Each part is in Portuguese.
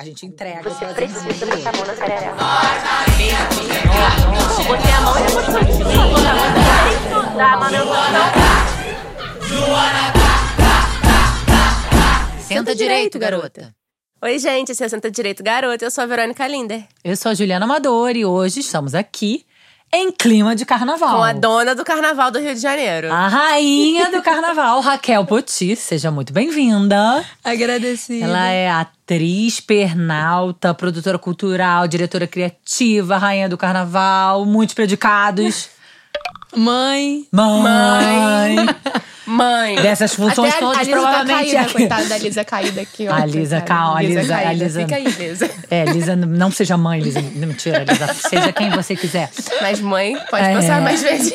A gente entrega. Você precisa botar a mão na sarará. Botei a mão e depois continuo. Tá, mano, eu vou Senta direito, garota. Oi, gente, esse é o Senta Direito Garota. Eu sou a Verônica Linder. Eu sou a Juliana Amador e hoje estamos aqui em clima de carnaval. Com a dona do carnaval do Rio de Janeiro. A rainha do carnaval, Raquel Poti. Seja muito bem-vinda. Agradecida. Ela é atriz, pernalta, produtora cultural, diretora criativa, rainha do carnaval, muitos predicados. Mãe. Mãe. Mãe. Dessas funções Até a- todas, a Lisa provavelmente. Tá caída, coitada da Lisa caída aqui, ó. A Lisa, calma, a Lisa- a caída. Lisa- Fica aí, Lisa. É, Lisa, não seja mãe, Lisa. Mentira, Lisa. Seja quem você quiser. Mas mãe, pode É. passar mais vezes.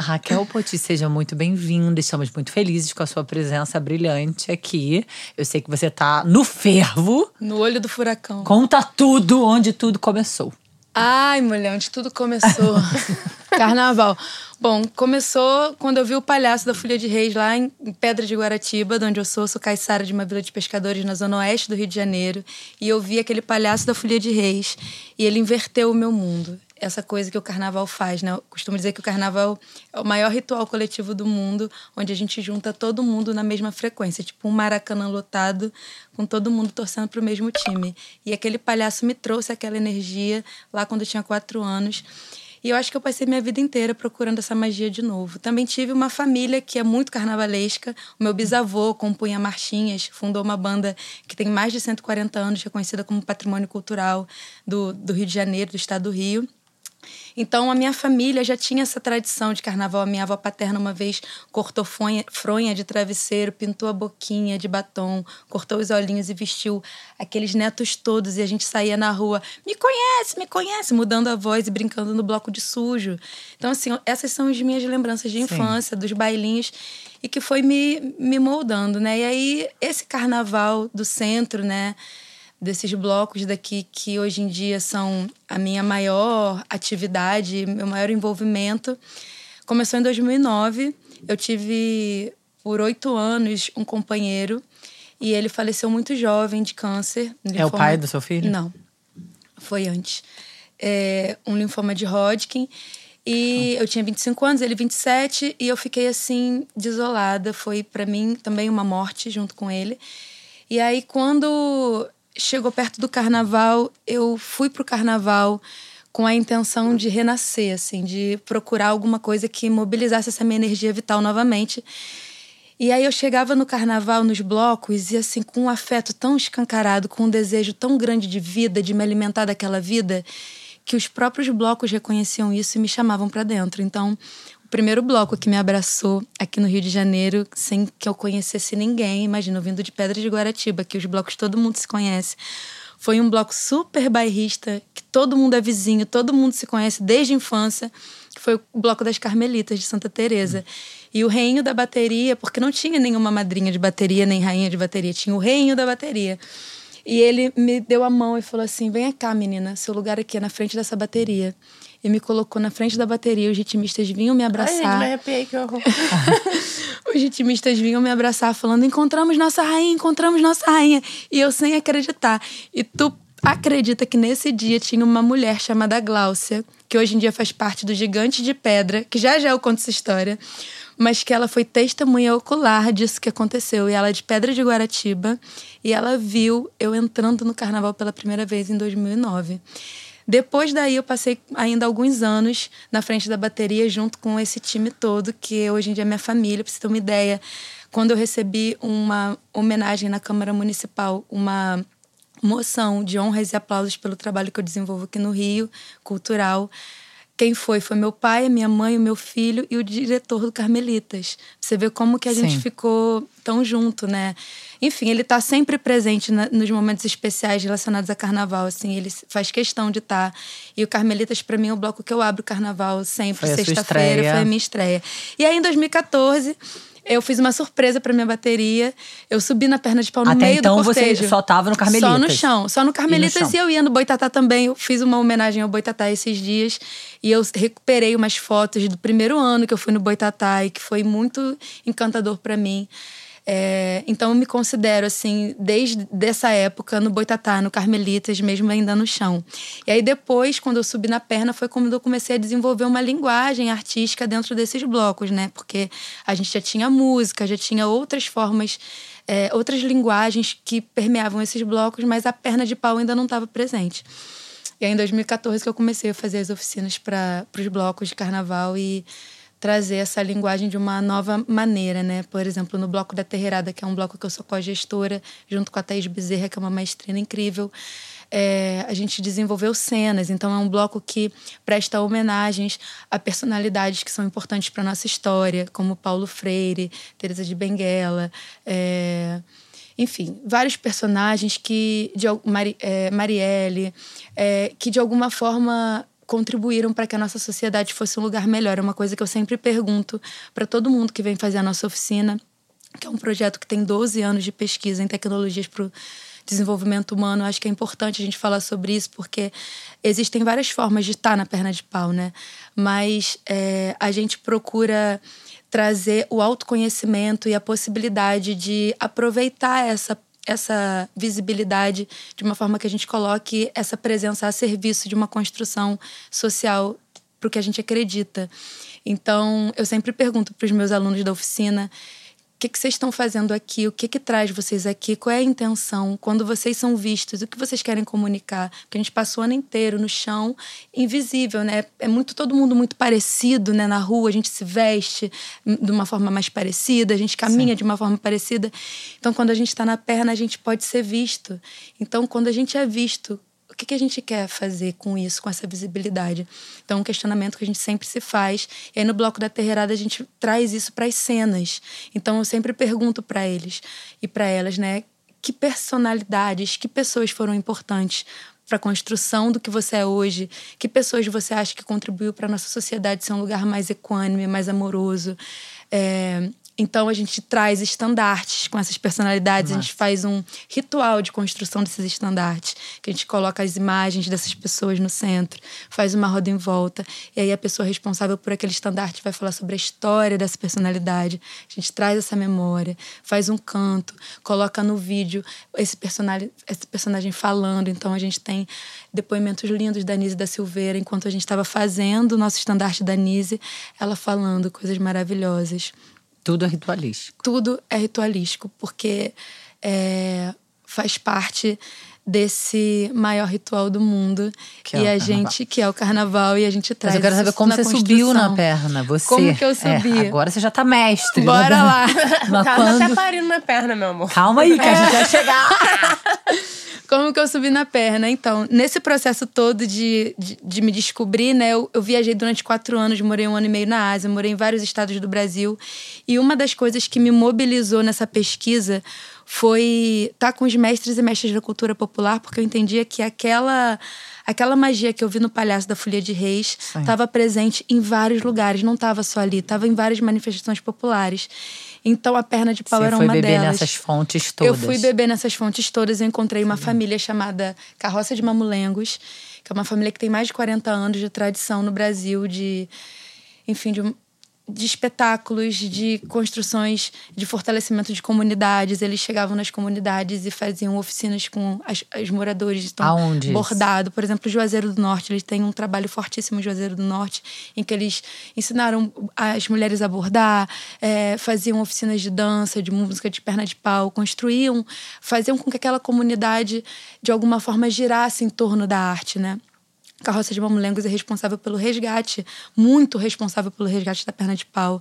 Raquel Poti, seja muito bem-vinda. Estamos muito felizes com a sua presença brilhante aqui. Eu sei que você tá no fervo. No olho do furacão. Conta tudo onde tudo começou. Ai, mulher, onde tudo começou. Carnaval. Bom, começou quando eu vi o palhaço da Folha de Reis lá em Pedra de Guaratiba, de onde eu sou. Sou caiçara de uma vila de pescadores na zona oeste do Rio de Janeiro. E eu vi aquele palhaço da Folha de Reis. E ele inverteu o meu mundo. Essa coisa que o carnaval faz, né? Eu costumo dizer que o carnaval é o maior ritual coletivo do mundo, onde a gente junta todo mundo na mesma frequência. Tipo um maracanã lotado, com todo mundo torcendo pro mesmo time. E aquele palhaço me trouxe aquela energia lá quando eu tinha quatro anos. E eu acho que eu passei minha vida inteira procurando essa magia de novo. Também tive uma família que é muito carnavalesca. O meu bisavô compunha marchinhas, fundou uma banda que tem mais de 140 anos, reconhecida como patrimônio cultural do, do Rio de Janeiro, do estado do Rio. Então, a minha família já tinha essa tradição de carnaval. A minha avó paterna, uma vez, cortou fronha, fronha de travesseiro, pintou a boquinha de batom, cortou os olhinhos e vestiu aqueles netos todos. E a gente saía na rua, me conhece, me conhece, mudando a voz e brincando no bloco de sujo. Então, assim, essas são as minhas lembranças de infância, dos bailinhos, e que foi me, me moldando, né? E aí, esse carnaval do centro, né? Desses blocos daqui que hoje em dia são a minha maior atividade, meu maior envolvimento. Começou em 2009. Eu tive por oito anos um companheiro e ele faleceu muito jovem de câncer. É o linfoma- pai do seu filho? Não, foi antes. É, um linfoma de Hodgkin. E eu tinha 25 anos, ele 27, e eu fiquei assim, desolada. Foi para mim também uma morte junto com ele. E aí, quando chegou perto do carnaval, eu fui pro carnaval com a intenção de renascer, assim, de procurar alguma coisa que mobilizasse essa minha energia vital novamente. E aí eu chegava no carnaval, nos blocos, e assim, com um afeto tão escancarado, com um desejo tão grande de vida, de me alimentar daquela vida, que os próprios blocos reconheciam isso e me chamavam para dentro. Então, o primeiro bloco que me abraçou aqui no Rio de Janeiro, sem que eu conhecesse ninguém, imagina, vindo de Pedra de Guaratiba, que os blocos todo mundo se conhece. Foi um bloco super bairrista, que todo mundo é vizinho, todo mundo se conhece desde a infância, que foi o bloco das Carmelitas de Santa Teresa. E o reinho da bateria, porque não tinha nenhuma madrinha de bateria, nem rainha de bateria, tinha o reinho da bateria. E ele me deu a mão e falou assim: Vem cá, menina, seu lugar aqui é na frente dessa bateria. E me colocou na frente da bateria, os ritmistas vinham me Ai, gente, abraçar. me arrepiei, que horror. Os ritmistas vinham me abraçar falando: encontramos nossa rainha, encontramos nossa rainha. E eu sem acreditar. E tu acredita que nesse dia tinha uma mulher chamada Gláucia, que hoje em dia faz parte do Gigante de Pedra, que já já eu conto essa história, mas que ela foi testemunha ocular disso que aconteceu. E ela é de Pedra de Guaratiba, e ela viu eu entrando no carnaval pela primeira vez em 2009. Depois daí eu passei ainda alguns anos na frente da bateria junto com esse time todo, que hoje em dia é minha família, pra você ter uma ideia. Quando eu recebi uma homenagem na Câmara Municipal, uma moção de honras e aplausos pelo trabalho que eu desenvolvo aqui no Rio, cultural. Quem foi? Foi meu pai, a minha mãe, o meu filho e o diretor do Carmelitas. Você vê como que a gente Sim. ficou tão junto, né? Enfim, ele tá sempre presente na- nos momentos especiais relacionados a carnaval, assim, ele faz questão de estar. E o Carmelitas, pra mim, é o bloco que eu abro o carnaval sempre, sexta-feira, foi a minha estreia. E aí, em 2014, eu fiz uma surpresa pra minha bateria. Eu subi na perna de pau no Até meio então do você cortejo. só tava no Carmelitas. Só no chão. Só no Carmelitas chão. e, eu ia no Boitatá também. Eu fiz uma homenagem ao Boitatá esses dias. E eu recuperei umas fotos do primeiro ano que eu fui no Boitatá e que foi muito encantador pra mim. É, então eu me considero assim, desde essa época no Boitatá, no Carmelitas, mesmo ainda no chão. E aí depois, quando eu subi na perna, foi quando eu comecei a desenvolver uma linguagem artística dentro desses blocos, né? Porque a gente já tinha música, já tinha outras formas, é, outras linguagens que permeavam esses blocos, mas a perna de pau ainda não estava presente. E aí em 2014 que eu comecei a fazer as oficinas para os blocos de carnaval e trazer essa linguagem de uma nova maneira, né? Por exemplo, no bloco da Terreirada, que é um bloco que eu sou co-gestora, junto com a Thaís Bezerra, que é uma maestrina incrível, é, a gente desenvolveu cenas. Então, é um bloco que presta homenagens a personalidades que são importantes para nossa história, como Paulo Freire, Teresa de Benguela, é, enfim, vários personagens que de Mari, é, Marielle, é, que de alguma forma contribuíram para que a nossa sociedade fosse um lugar melhor. É uma coisa que eu sempre pergunto para todo mundo que vem fazer a nossa oficina, que é um projeto que tem 12 anos de pesquisa em tecnologias para o desenvolvimento humano. Acho que é importante a gente falar sobre isso, porque existem várias formas de estar na perna de pau, né? Mas é, a gente procura trazer o autoconhecimento e a possibilidade de aproveitar essa essa visibilidade de uma forma que a gente coloque essa presença a serviço de uma construção social para o que a gente acredita. Então, eu sempre pergunto para os meus alunos da oficina que, que vocês estão fazendo aqui? O que, que traz vocês aqui? Qual é a intenção? Quando vocês são vistos, o que vocês querem comunicar? Porque a gente passou o ano inteiro no chão, invisível, né? É muito todo mundo muito parecido, né? Na rua, a gente se veste de uma forma mais parecida, a gente caminha Sim. de uma forma parecida. Então, quando a gente está na perna, a gente pode ser visto. Então, quando a gente é visto que, que a gente quer fazer com isso, com essa visibilidade? Então, é um questionamento que a gente sempre se faz. E aí, no bloco da Terreirada, a gente traz isso para as cenas. Então, eu sempre pergunto para eles e para elas, né? Que personalidades, que pessoas foram importantes para a construção do que você é hoje? Que pessoas você acha que contribuiu para nossa sociedade ser um lugar mais equânime, mais amoroso? É, então a gente traz estandartes com essas personalidades, Nossa. a gente faz um ritual de construção desses estandartes, que a gente coloca as imagens dessas pessoas no centro, faz uma roda em volta, e aí a pessoa responsável por aquele estandarte vai falar sobre a história dessa personalidade. A gente traz essa memória, faz um canto, coloca no vídeo esse personagem, esse personagem falando. Então a gente tem depoimentos lindos da Nise da Silveira enquanto a gente estava fazendo o nosso estandarte da Nise, ela falando coisas maravilhosas. Tudo é ritualístico. Tudo é ritualístico, porque é, faz parte desse maior ritual do mundo que é e é a gente que é o carnaval e a gente traz. Mas eu quero saber como você subiu na perna, você. Como que eu é, subi? É, agora você já tá mestre. Bora né? lá. Mas Tava quando... até parindo na perna, meu amor. Calma aí, que a gente vai chegar. Como que eu subi na perna? Então, nesse processo todo de, de, de me descobrir, né? Eu, eu, viajei durante quatro anos, morei um ano e meio na Ásia, morei em vários estados do Brasil. E uma das coisas que me mobilizou nessa pesquisa foi estar com os mestres e mestras da cultura popular, porque eu entendia que aquela aquela magia que eu vi no Palhaço da Folia de Reis estava presente em vários lugares, não estava só ali, estava em várias manifestações populares. Então a perna de pau Você era uma delas. Você foi beber nessas fontes todas. Eu fui beber nessas fontes todas. Eu encontrei uma família chamada Carroça de Mamulengos, que é uma família que tem mais de 40 anos de tradição no Brasil, de enfim, de de espetáculos, de construções de fortalecimento de comunidades. Eles chegavam nas comunidades e faziam oficinas com as, os moradores. Então, Aonde? Bordado. Por exemplo, Juazeiro do Norte. Eles têm um trabalho fortíssimo em Juazeiro do Norte, em que eles ensinaram as mulheres a bordar, é, faziam oficinas de dança, de música de perna de pau, construíam, faziam com que aquela comunidade, de alguma forma, girasse em torno da arte, né? Carroça de Mamulengos é responsável pelo resgate, muito responsável pelo resgate da perna de pau.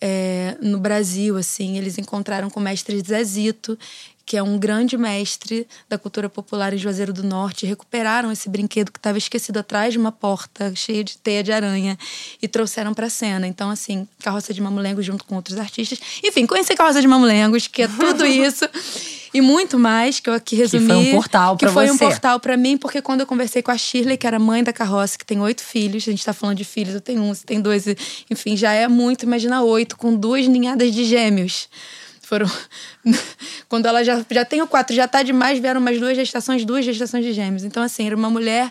É, no Brasil, assim, eles encontraram com o mestre Zezito, que é um grande mestre da cultura popular em Juazeiro do Norte, recuperaram esse brinquedo que estava esquecido atrás de uma porta cheia de teia de aranha e trouxeram para a cena. Então, assim, Carroça de Mamulengos junto com outros artistas. Enfim, conheci Carroça de Mamulengos, que é tudo isso e muito mais que eu aqui resumi. Que foi um portal para você. Que foi um portal para mim, porque quando eu conversei com a Shirley, que era mãe da Carroça, que tem oito filhos, a gente está falando de filhos, eu tenho um, você tem dois, enfim, já é muito, imagina oito, com duas ninhadas de gêmeos. Foram. Quando ela já, já tem o quatro, já tá demais, vieram umas duas gestações, duas gestações de gêmeos. Então, assim, era uma mulher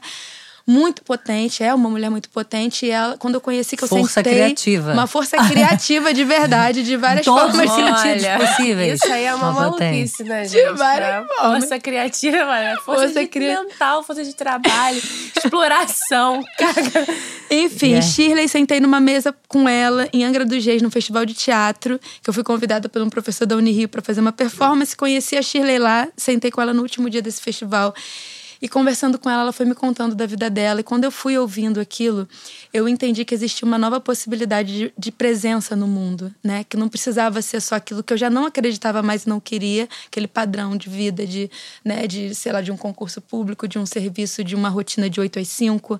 muito potente, é uma mulher muito potente. E ela, quando eu conheci, que eu Força sentei... criativa. Uma força criativa de verdade, de várias todos formas. os sentidos Olha, possíveis. Isso aí é uma, Uma potência. maluquice, né, gente? várias É formas. Força criativa, mano. Força, Força de cria- mental, força de trabalho, exploração. Cara, Enfim, Yeah. Shirley, sentei numa mesa com ela em Angra dos Reis, num festival de teatro, que eu fui convidada por um professor da Unirio para fazer uma performance. Conheci a Shirley lá, sentei com ela no último dia desse festival. E conversando com ela, ela foi me contando da vida dela. E quando eu fui ouvindo aquilo, eu entendi que existia uma nova possibilidade de, de presença no mundo, né? Que não precisava ser só aquilo que eu já não acreditava mais e não queria, aquele padrão de vida, de, né, de, sei lá, de um concurso público, de um serviço, de uma rotina de 8 às 5.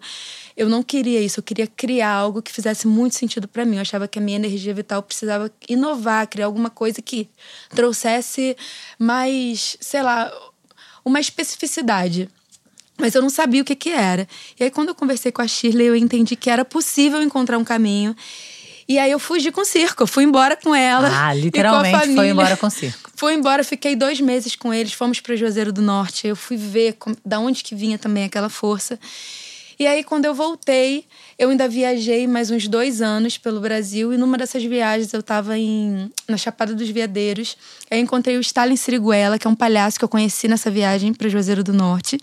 Eu não queria isso, eu queria criar algo que fizesse muito sentido para mim. Eu achava que a minha energia vital precisava inovar, criar alguma coisa que trouxesse mais, sei lá, uma especificidade. Mas eu não sabia o que que era. E aí, quando eu conversei com a Shirley, eu entendi que era possível encontrar um caminho. E aí, eu fugi com o circo. Eu fui embora com ela. Ah, literalmente foi embora com o circo. Fui embora, fiquei dois meses com eles. Fomos para Juazeiro do Norte. Eu fui ver como, da onde que vinha também aquela força. E aí, quando eu voltei, eu ainda viajei mais uns dois anos pelo Brasil. E numa dessas viagens, eu estava em, na Chapada dos Veadeiros. Aí encontrei o Stalin Siriguela, que é um palhaço que eu conheci nessa viagem para Juazeiro do Norte.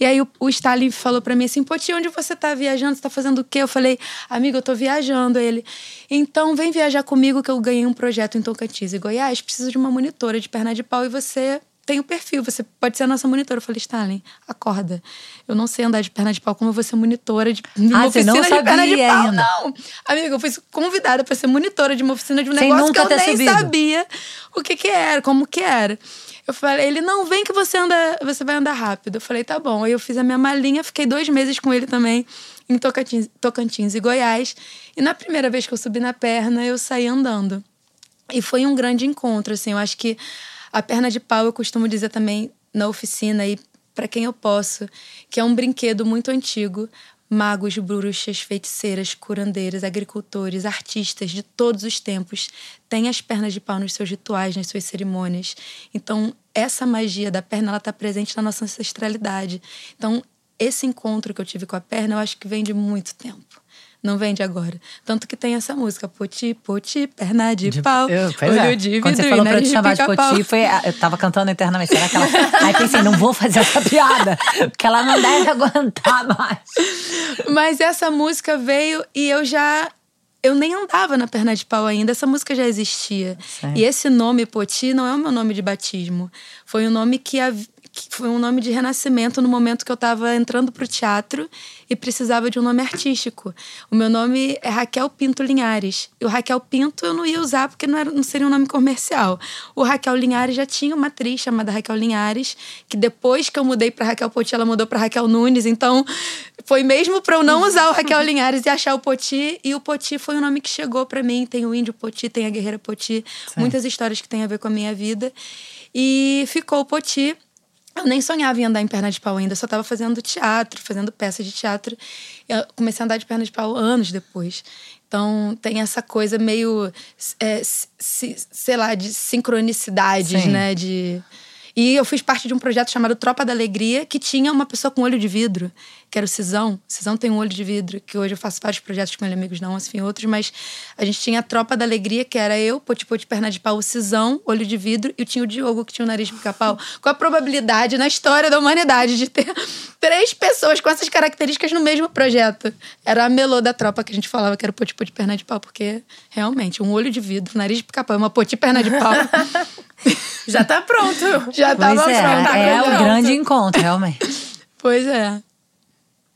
E aí, o, o Stalin falou para mim assim: Poti, onde você tá viajando? Você tá fazendo o quê? Eu falei: Amigo, eu tô viajando. Ele, então vem viajar comigo que eu ganhei um projeto em Tocantins e Goiás. Preciso de uma monitora de perna de pau e você tem o perfil, você pode ser a nossa monitora. Eu falei, Stalin, acorda. Eu não sei andar de perna de pau, como eu vou ser monitora de, de uma Ah, oficina de perna de pau. ainda. Não. Amiga, eu fui convidada para ser monitora de uma oficina de um Sem negócio que eu nem subido. sabia o que que era, como que era. Eu falei, ele não vem que você anda, você vai andar rápido. Eu falei, tá bom. Aí eu fiz a minha malinha, fiquei dois meses com ele também em Tocantins, Tocantins e Goiás. E na primeira vez que eu subi na perna, eu saí andando. E foi um grande encontro, assim. Eu acho que a perna de pau, eu costumo dizer também na oficina e para quem eu posso, que é um brinquedo muito antigo. Magos, bruxas, feiticeiras, curandeiras, agricultores, artistas de todos os tempos têm as pernas de pau nos seus rituais, nas suas cerimônias. Então, essa magia da perna, ela está presente na nossa ancestralidade. Então, esse encontro que eu tive com a perna, eu acho que vem de muito tempo. Não vem de agora. Tanto que tem essa música, poti, poti, perna de, pau, Eu- olho é. de vidro Quando você falou pra eu te de chamar de. Poti, foi, eu tava cantando internamente. Será que ela. Aí pensei, não vou fazer essa piada, porque ela não deve aguentar mais. Mas essa música veio e eu já. Eu nem andava na perna de pau ainda, essa música já existia. Certo. E esse nome, Poti, não é o meu nome de batismo. Foi um nome que, que foi um nome de renascimento no momento que eu estava entrando pro teatro e precisava de um nome artístico. O meu nome é Raquel Pinto Linhares. E o Raquel Pinto eu não ia usar porque não, era, não seria um nome comercial. O Raquel Linhares já tinha uma atriz chamada Raquel Linhares, que depois que eu mudei para Raquel Poti, ela mudou para Raquel Nunes. Então foi mesmo para eu não usar o Raquel Linhares e achar o Poti. E o Poti foi um nome que chegou para mim. Tem o Índio Poti, tem a Guerreira Poti. Muitas histórias que têm a ver com a minha vida. E ficou o Poti. Eu nem sonhava em andar em perna de pau ainda, eu só estava fazendo teatro, fazendo peças de teatro. Eu comecei a andar de perna de pau anos depois. Então tem essa coisa meio, é, se- sei lá, de sincronicidades, Sim. né? De... E eu fiz parte de um projeto chamado Tropa da Alegria, que tinha uma pessoa com olho de vidro, que era o Cisão. O Cisão tem um olho de vidro, que hoje eu faço vários projetos com ele, amigos não, enfim, outros, mas a gente tinha a Tropa da Alegria, que era eu, Poti Poti Perna de Pau, o Cisão, olho de vidro, e tinha o Diogo, que tinha o nariz de pica-pau. Qual a probabilidade na história da humanidade de ter três pessoas com essas características no mesmo projeto? Era a melô da tropa que a gente falava que era o Poti Poti Perna de Pau, porque realmente, um olho de vidro, nariz de pica-pau, uma Poti Perna de Pau. Já tá pronto. Já tava Pois é, pronto. é o pronto. grande encontro, realmente. Pois é.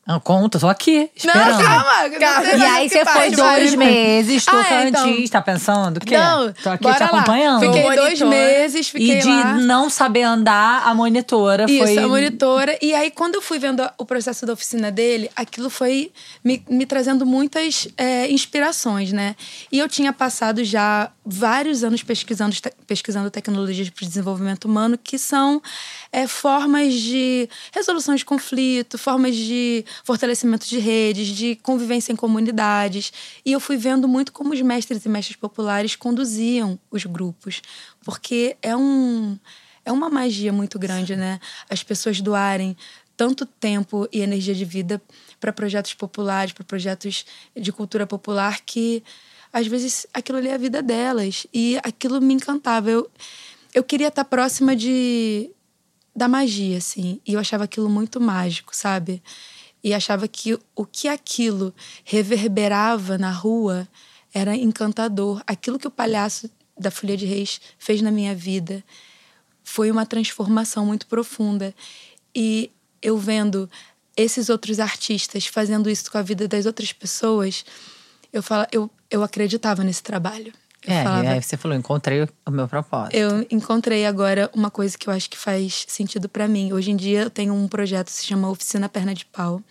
Não, conta, tô aqui, Não, esperando. calma. Calma. não sei E aí o que você foi dois meses, Ah, Tocantins, é, então. tá pensando o quê? Não, Tô aqui bora te lá. acompanhando. Fiquei Monitora. dois meses, fiquei e de lá. não saber andar, a monitora Isso, foi... a monitora. E aí, quando eu fui vendo o processo da oficina dele, aquilo foi me, me trazendo muitas é, inspirações, né? E eu tinha passado já vários anos pesquisando, pesquisando tecnologias para o desenvolvimento humano, que são é, formas de resolução de conflito, formas de fortalecimento de redes, de convivência em comunidades. E eu fui vendo muito como os mestres e mestres populares conduziam os grupos, porque é um é uma magia muito grande, né? As pessoas doarem tanto tempo e energia de vida para projetos populares, para projetos de cultura popular, que às vezes aquilo ali é a vida delas. E aquilo me encantava. Eu, eu queria estar próxima de da magia, assim. E eu achava aquilo muito mágico, sabe? E achava que o que aquilo reverberava na rua era encantador. Aquilo que o palhaço da Folha de Reis fez na minha vida foi uma transformação muito profunda. E eu vendo esses outros artistas fazendo isso com a vida das outras pessoas, eu, falo, eu, eu acreditava nesse trabalho. Eu É, falava, e aí você falou, encontrei o meu propósito. eu encontrei agora uma coisa que eu acho que faz sentido para mim. Hoje em dia eu tenho um projeto que se chama Oficina Perna de Pau,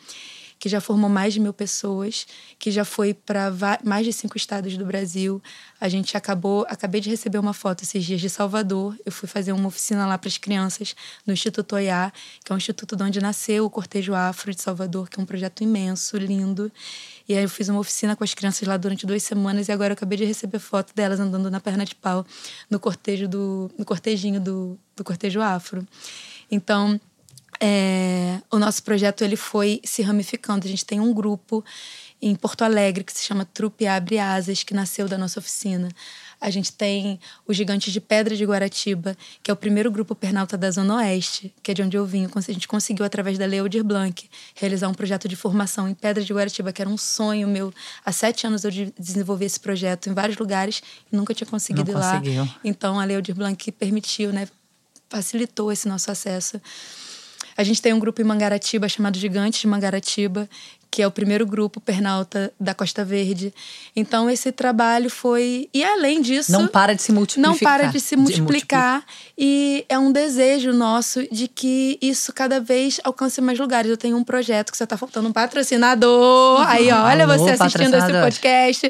que já formou mais de mil pessoas, que já foi para mais de cinco estados do Brasil. A gente acabou, acabei de receber uma foto esses dias de Salvador. Eu fui fazer uma oficina lá para as crianças no Instituto Oiá, que é um instituto de onde nasceu o Cortejo Afro de Salvador, que é um projeto imenso, lindo. E aí eu fiz uma oficina com as crianças lá durante duas semanas e agora eu acabei de receber foto delas andando na perna de pau no cortejo do no cortejinho do, do cortejo afro. Então é, o nosso projeto ele foi se ramificando. A gente tem um grupo em Porto Alegre que se chama Trupe Abre Asas, que nasceu da nossa oficina. A gente tem o Gigantes de Pedra de Guaratiba, que é o primeiro grupo pernalta da Zona Oeste, que é de onde eu vim. A gente conseguiu, através da Lei Aldir Blanc, realizar um projeto de formação em Pedra de Guaratiba, que era um sonho meu. Há sete anos eu de- desenvolvi esse projeto em vários lugares e nunca tinha conseguido Não ir lá. conseguiu. Então, a Lei Aldir Blanc permitiu, né? Facilitou esse nosso acesso. A gente tem um grupo em Mangaratiba chamado Gigantes de Mangaratiba, que é o primeiro grupo pernalta da Costa Verde. Então, esse trabalho foi. E além disso. Não para de se multiplicar. Não para de se multiplicar. multiplicar. e é um desejo nosso de que isso cada vez alcance mais lugares. Eu tenho um projeto que só tá faltando um patrocinador. Aí, ó, olha Alô, você assistindo esse podcast.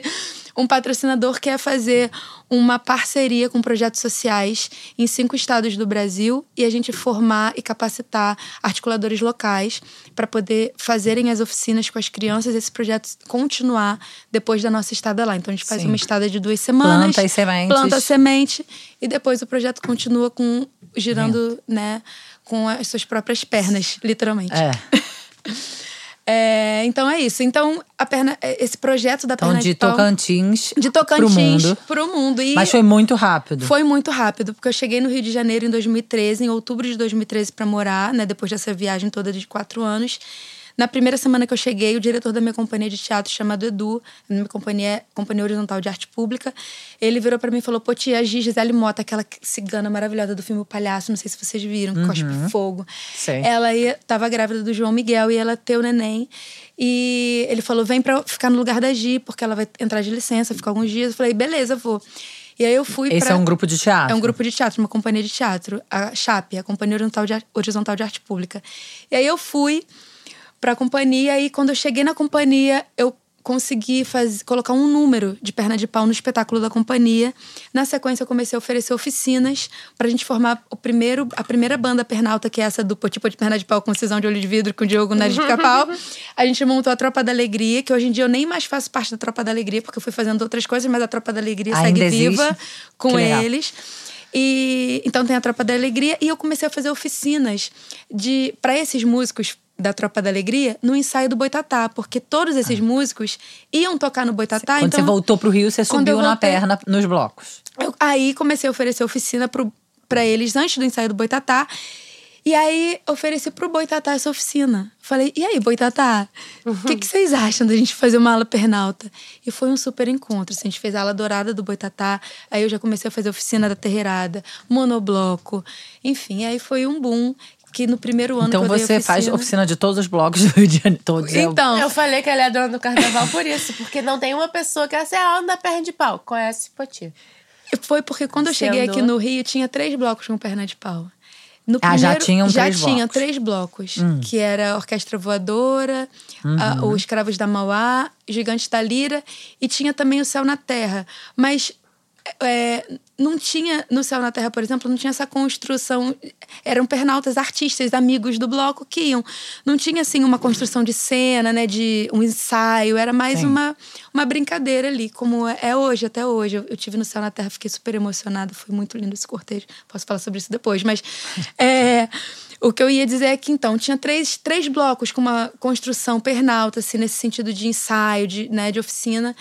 Um patrocinador quer fazer uma parceria com projetos sociais em cinco estados do Brasil e a gente formar e capacitar articuladores locais para poder fazerem as oficinas com as crianças e esse projeto continuar depois da nossa estada lá. Então a gente faz Sim. uma estada de duas semanas. Planta as sementes. Planta a semente e depois o projeto continua com girando, né, com as suas próprias pernas, literalmente. É. É, então é isso. Então a perna, esse projeto da Então, perna de de pau, Tocantins, de Tocantins pro mundo. pro mundo. E Mas foi muito rápido. foi muito rápido, porque eu cheguei no Rio de Janeiro em 2013, em outubro de 2013 para morar, né, depois dessa viagem toda de quatro anos. Na primeira semana que eu cheguei, o diretor da minha companhia de teatro, chamado Edu, minha companhia é Companhia Horizontal de Arte Pública, ele virou para mim e falou: Pô, tia, a Gisele Mota, aquela cigana maravilhosa do filme O Palhaço, não sei se vocês viram, que cospe fogo. Sei. Ela ia, tava grávida do João Miguel e ela ter o neném. E ele falou: vem pra ficar no lugar da Gi, porque ela vai entrar de licença, ficar alguns dias. Eu falei: beleza, vou. E aí eu fui Esse pra- é um grupo de teatro? é um grupo de teatro, uma companhia de teatro, a CHAP, a Companhia Horizontal de, Horizontal de Arte Pública. E aí eu fui pra companhia e quando eu cheguei na companhia, eu consegui faz, colocar um número de perna de pau no espetáculo da companhia. Na sequência, eu comecei a oferecer oficinas pra gente formar o primeiro, a primeira banda pernalta, que é essa do tipo de perna de pau com cisão de olho de vidro com o Diogo Nariz de Capau. A gente montou a Tropa da Alegria, que hoje em dia eu nem mais faço parte da Tropa da Alegria, porque eu fui fazendo outras coisas, mas a Tropa da Alegria Ainda segue existe? viva com eles. E então tem a Tropa da Alegria e eu comecei a fazer oficinas de para esses músicos da Tropa da Alegria no ensaio do Boitatá, porque todos esses músicos iam tocar no Boitatá, Ah. Quando então você voltou pro Rio, você subiu eu na voltei- perna nos blocos. eu- aí comecei a oferecer oficina pro, pra eles antes do ensaio do Boitatá. E aí ofereci pro Boitatá essa oficina. Falei, e aí, Boitatá, o que, que vocês acham da gente fazer uma ala pernalta? E foi um super encontro. assim, a gente fez a ala dourada do Boitatá, aí eu já comecei a fazer oficina da terreirada, monobloco. Enfim, aí foi um boom que no primeiro ano Então você faz oficina- oficina de todos os blocos do Rio de Janeiro. Todos, Então, Eu falei que ela é dona do carnaval por isso, porque não tem uma pessoa que essa é a da perna de pau. Conhece Poti? Foi porque quando eu cheguei Sendo- aqui no Rio, tinha três blocos com perna de pau. No Ah, já primeiro- tinham já três tinha blocos. três blocos, que era a Orquestra Voadora, a- Uhum. o Escravos da Mauá, Gigantes da Lira e tinha também o Céu na Terra. Mas é, não tinha, no Céu na Terra, por exemplo, não tinha essa construção. Eram pernaltas artistas, amigos do bloco que iam. Não tinha, assim, uma construção de cena, né? De um ensaio. Era mais uma, uma brincadeira ali, como é hoje, até hoje. Eu, eu tive no Céu na Terra, fiquei super emocionada. Foi muito lindo esse cortejo. Posso falar sobre isso depois, mas. É, o que eu ia dizer é que, então, tinha três, três blocos com uma construção pernalta, assim, nesse sentido de ensaio, de, né, de oficina.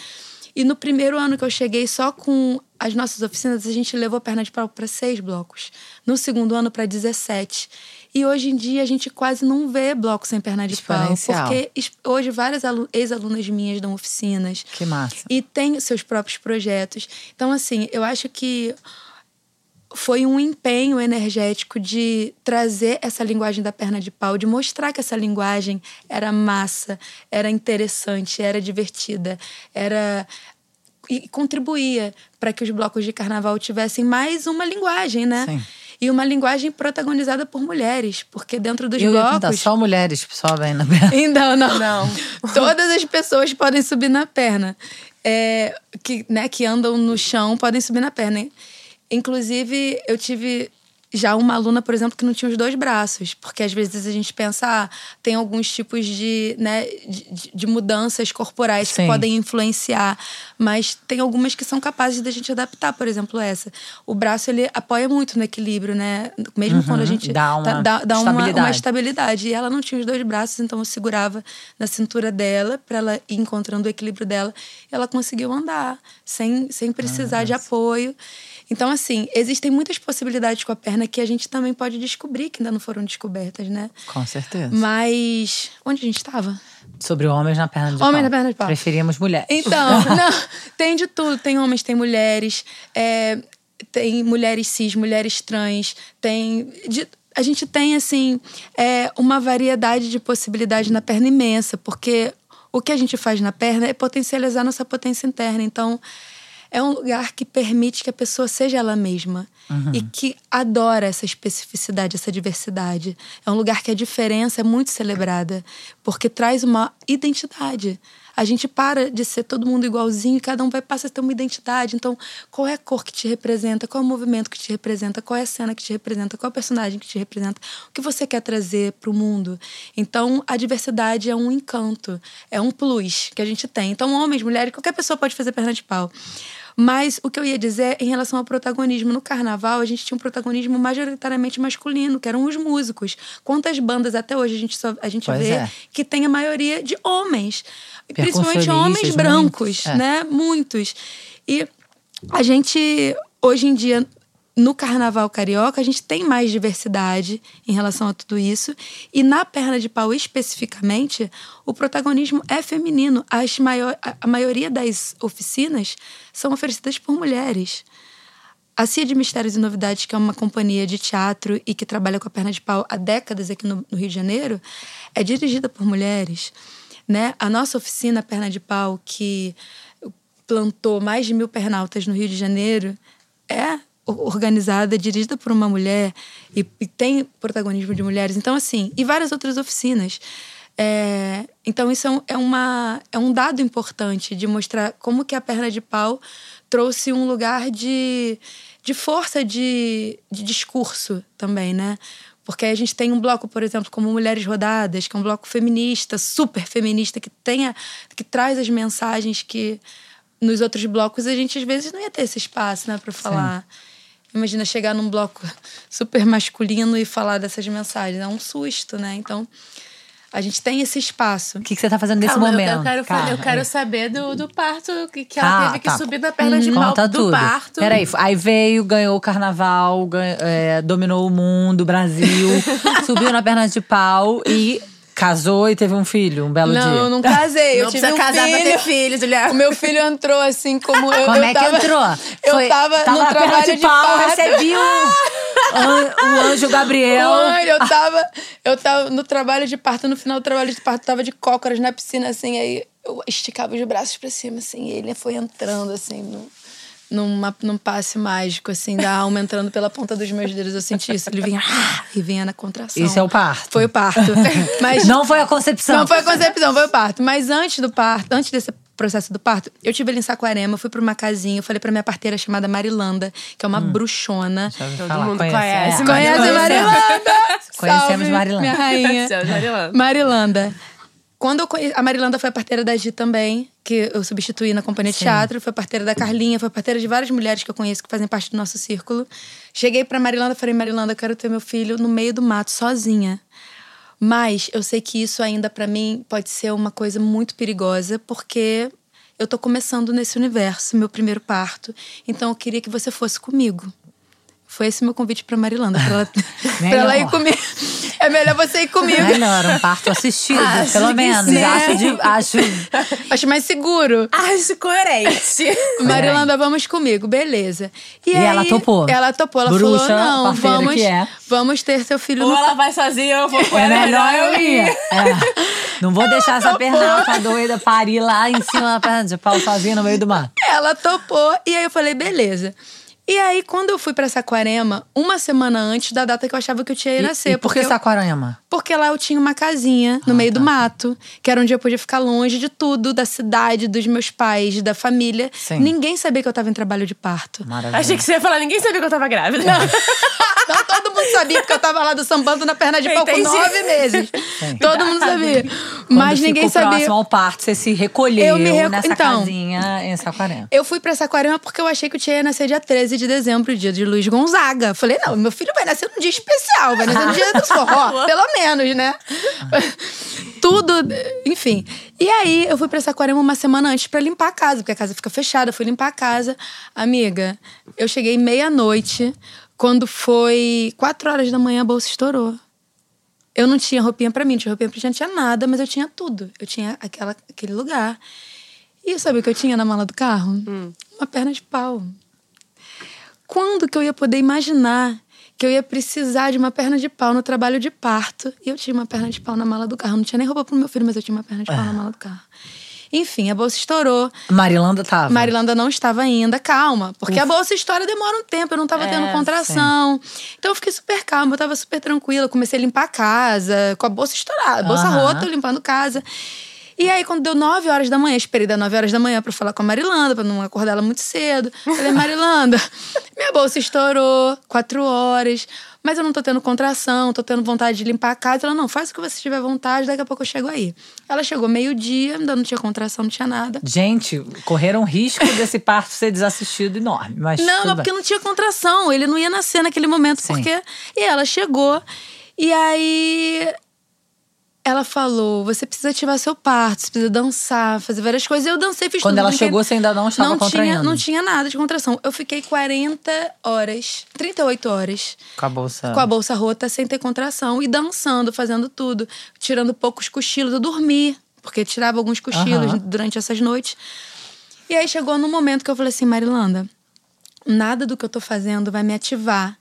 E no primeiro ano que eu cheguei só com as nossas oficinas, a gente levou perna de pau para seis blocos. No segundo ano, para 17. E hoje em dia a gente quase não vê bloco sem perna de pau. Porque hoje várias alu- ex-alunas minhas dão oficinas. Que massa. E têm seus próprios projetos. Então, assim, eu acho que foi um empenho energético de trazer essa linguagem da perna de pau, de mostrar que essa linguagem era massa, era interessante, era divertida, era e contribuía para que os blocos de carnaval tivessem mais uma linguagem, né? Sim. E uma linguagem protagonizada por mulheres, porque dentro dos Eu blocos só mulheres que sobem na perna. Então, não. Não. Todas as pessoas podem subir na perna. É, que, né, que andam no chão podem subir na perna. Inclusive, eu tive já uma aluna, por exemplo, que não tinha os dois braços. Porque às vezes a gente pensa, ah, tem alguns tipos de, né, de, de- mudanças corporais Sim. que podem influenciar. Mas tem algumas que são capazes da gente adaptar, por exemplo, essa. O braço, ele apoia muito no equilíbrio, né? Mesmo quando a gente... Uhum. Dá uma tá- dá, dá uma, uma estabilidade. estabilidade. E ela não tinha os dois braços, então eu segurava na cintura dela para ela ir encontrando o equilíbrio dela. E ela conseguiu andar sem, sem precisar de apoio. Então, assim, existem muitas possibilidades com a perna que a gente também pode descobrir, que ainda não foram descobertas, né? Com certeza. Mas. Onde a gente estava? Sobre homens na perna de Homens pau. na perna de pau. Preferíamos mulheres. Então, não, tem de tudo. Tem homens, tem mulheres, é, tem mulheres cis, mulheres trans, tem. de- a gente tem, assim, é, uma variedade de possibilidades na perna imensa, porque o que a gente faz na perna é potencializar nossa potência interna. Então, é um lugar que permite que a pessoa seja ela mesma e que adora essa especificidade, essa diversidade. É um lugar que a diferença é muito celebrada, porque traz uma identidade. A gente para de ser todo mundo igualzinho e cada um vai passar a ter uma identidade. Então, qual é a cor que te representa? Qual é o movimento que te representa? Qual é a cena que te representa? Qual é o personagem que te representa? O que você quer trazer para o mundo? Então, a diversidade é um encanto, é um plus que a gente tem. Então, homens, mulheres, qualquer pessoa pode fazer perna de pau. Mas o que eu ia dizer em relação ao protagonismo no carnaval, a gente tinha um protagonismo majoritariamente masculino, que eram os músicos. Quantas bandas até hoje a gente, só, a gente Pois vê é. que tem a maioria de homens, principalmente homens brancos, muitos, é. né? Muitos. E a gente hoje em dia no carnaval carioca, a gente tem mais diversidade em relação a tudo isso. E na perna de pau, especificamente, o protagonismo é feminino. As maior, a, maioria das oficinas são oferecidas por mulheres. A Cia de Mistérios e Novidades, que é uma companhia de teatro e que trabalha com a perna de pau há décadas aqui no, no Rio de Janeiro, é dirigida por mulheres. Né? A nossa oficina Perna de Pau, que plantou mais de mil pernaltas no Rio de Janeiro, é organizada, dirigida por uma mulher e, e tem protagonismo de mulheres. Então, assim, e várias outras oficinas. É, então, isso é, um, é uma, é um dado importante de mostrar como que a perna de pau trouxe um lugar de, de força de, de discurso também, né? Porque a gente tem um bloco, por exemplo, como Mulheres Rodadas, que é um bloco feminista, super feminista, que, tenha, que traz as mensagens que nos outros blocos a gente às vezes não ia ter esse espaço, né, para falar. Imagina chegar num bloco super masculino e falar dessas mensagens. É um susto, né? Então, a gente tem esse espaço. O que, que você tá fazendo nesse Calma, eu- momento? Eu quero, eu quero saber do, do parto que, que ela Ah, teve que tá. subir na perna de pau Conta do tudo. parto. Peraí, aí veio, ganhou o carnaval, ganha- é, dominou o mundo, o Brasil, subiu na perna de pau e casou e teve um filho, um belo não, dia. eu não casei. eu Não tive precisa um casar filho. pra ter filho, Juliana. O meu filho entrou assim como eu. Como eu é que tava, entrou? Eu Foi- tava, tava no trabalho de de, pau, parto. recebi um, um anjo Gabriel. Mãe, eu tava, eu tava no trabalho de parto, no final do trabalho de parto, tava de cócoras na piscina, assim, aí eu esticava os braços pra cima, assim, e ele foi entrando, assim, no, numa, num passe mágico, assim, da alma entrando pela ponta dos meus dedos. Eu senti isso. Ele vinha ah, e vinha na contração. Isso é o parto. Foi o parto. Mas Não foi a concepção. não foi a concepção, foi o parto. Mas antes do parto, antes desse processo do parto. Eu tive ali em Saquarema, fui pra uma casinha, eu falei pra minha parteira chamada Marilanda, que é uma bruxona. Já ouvi Todo falar, mundo conhece, conhece, é. Conhece Marilanda. Conhecemos Salve, Marilanda. Minha rainha. Marilanda. Marilanda. Quando eu conhe... A Marilanda foi a parteira da Gi também, que eu substituí na companhia de Sim. teatro. Foi parteira da Carlinha, foi parteira de várias mulheres que eu conheço que fazem parte do nosso círculo. Cheguei pra Marilanda e falei: Marilanda, eu quero ter meu filho no meio do mato, sozinha. Mas eu sei que isso ainda pra mim pode ser uma coisa muito perigosa, porque eu tô começando nesse universo, meu primeiro parto. Então eu queria que você fosse comigo. Foi esse meu convite pra Marilanda, pra ela, pra ela ir comigo. É melhor você ir comigo. Melhor, um parto assistido, Acho pelo menos. sim. Acho, de- acho Acho mais seguro. Acho coerente. Marilanda, vamos comigo, beleza. E ela topou? Ela topou, ela Bruxa, falou: não, vamos, que é. vamos ter seu filho Ou no ela vai sozinha, eu vou com É ela. melhor eu ir. É. Não vou deixar essa pernalta doida parir lá em cima da perna de pau sozinha no meio do mar. Ela topou, e aí eu falei, beleza. E aí, quando eu fui pra Saquarema, uma semana antes da data que eu achava que eu tinha ia E, nascer. e por que Saquarema? Porque lá eu tinha uma casinha no meio do mato, que era onde eu podia ficar longe de tudo, da cidade, dos meus pais, da família. Sim. Ninguém sabia que eu tava em trabalho de parto. Maravilha. Achei que você ia falar, ninguém sabia que eu tava grávida. Não, todo mundo sabia, porque eu tava lá do sambando na perna de pau com nove meses. Sim. Todo mundo sabia. Quando Mas ninguém ficou sabia. próximo ao parto, você se recolheu Eu me reco- nessa então. casinha em Saquarema. Eu fui pra Saquarema porque eu achei que o Tia ia nascer dia 13 de dezembro, dia de Luiz Gonzaga. Falei, não, meu filho vai nascer num dia especial, vai nascer no dia do forró, pelo menos, né? Tudo, enfim. E aí, eu fui pra Saquarema uma semana antes pra limpar a casa, porque a casa fica fechada. Eu fui limpar a casa. Amiga, eu cheguei meia-noite, quando foi quatro horas da manhã, a bolsa estourou. Eu não tinha roupinha pra mim, não tinha roupinha pra mim, não tinha nada, mas eu tinha tudo. Eu tinha aquela, aquele lugar. E sabe o que eu tinha na mala do carro? Uma perna de pau. Quando que eu ia poder imaginar que eu ia precisar de uma perna de pau no trabalho de parto? E eu tinha uma perna de pau na mala do carro. Não tinha nem roupa pro meu filho, mas eu tinha uma perna de pau na mala do carro. Enfim, a bolsa estourou. Marilanda tava. Marilanda não estava ainda, calma. Porque a bolsa estoura demora um tempo, eu não estava É, tendo contração. Então eu fiquei super calma, eu tava super tranquila. Comecei a limpar a casa, com a bolsa estourada, bolsa rota, limpando casa. E aí, quando deu 9 horas da manhã, esperei das 9 horas da manhã pra falar com a Marilanda, pra não acordar ela muito cedo. Falei, Marilanda, minha bolsa estourou, 4 horas, mas eu não tô tendo contração, tô tendo vontade de limpar a casa. Ela, não, faz o que você tiver vontade, daqui a pouco eu chego aí. Ela chegou meio-dia, ainda não tinha contração, não tinha nada. Gente, correram risco desse parto ser desassistido enorme. Mas Não, mas porque não tinha contração. Ele não ia nascer naquele momento, Sim. porque. E ela chegou. E aí. Ela falou: você precisa ativar seu parto, você precisa dançar, fazer várias coisas. E eu dancei, fiz Quando tudo. ela brinquei- chegou, você ainda não estava não tinha, não tinha nada de contração. Eu fiquei 40 horas, 38 horas, Com a bolsa. com a bolsa rota, sem ter contração. E dançando, fazendo tudo. Tirando poucos cochilos. Eu dormi, porque tirava alguns cochilos Aham. durante essas noites. E aí chegou no momento que eu falei assim, Marilanda, nada do que eu tô fazendo vai me ativar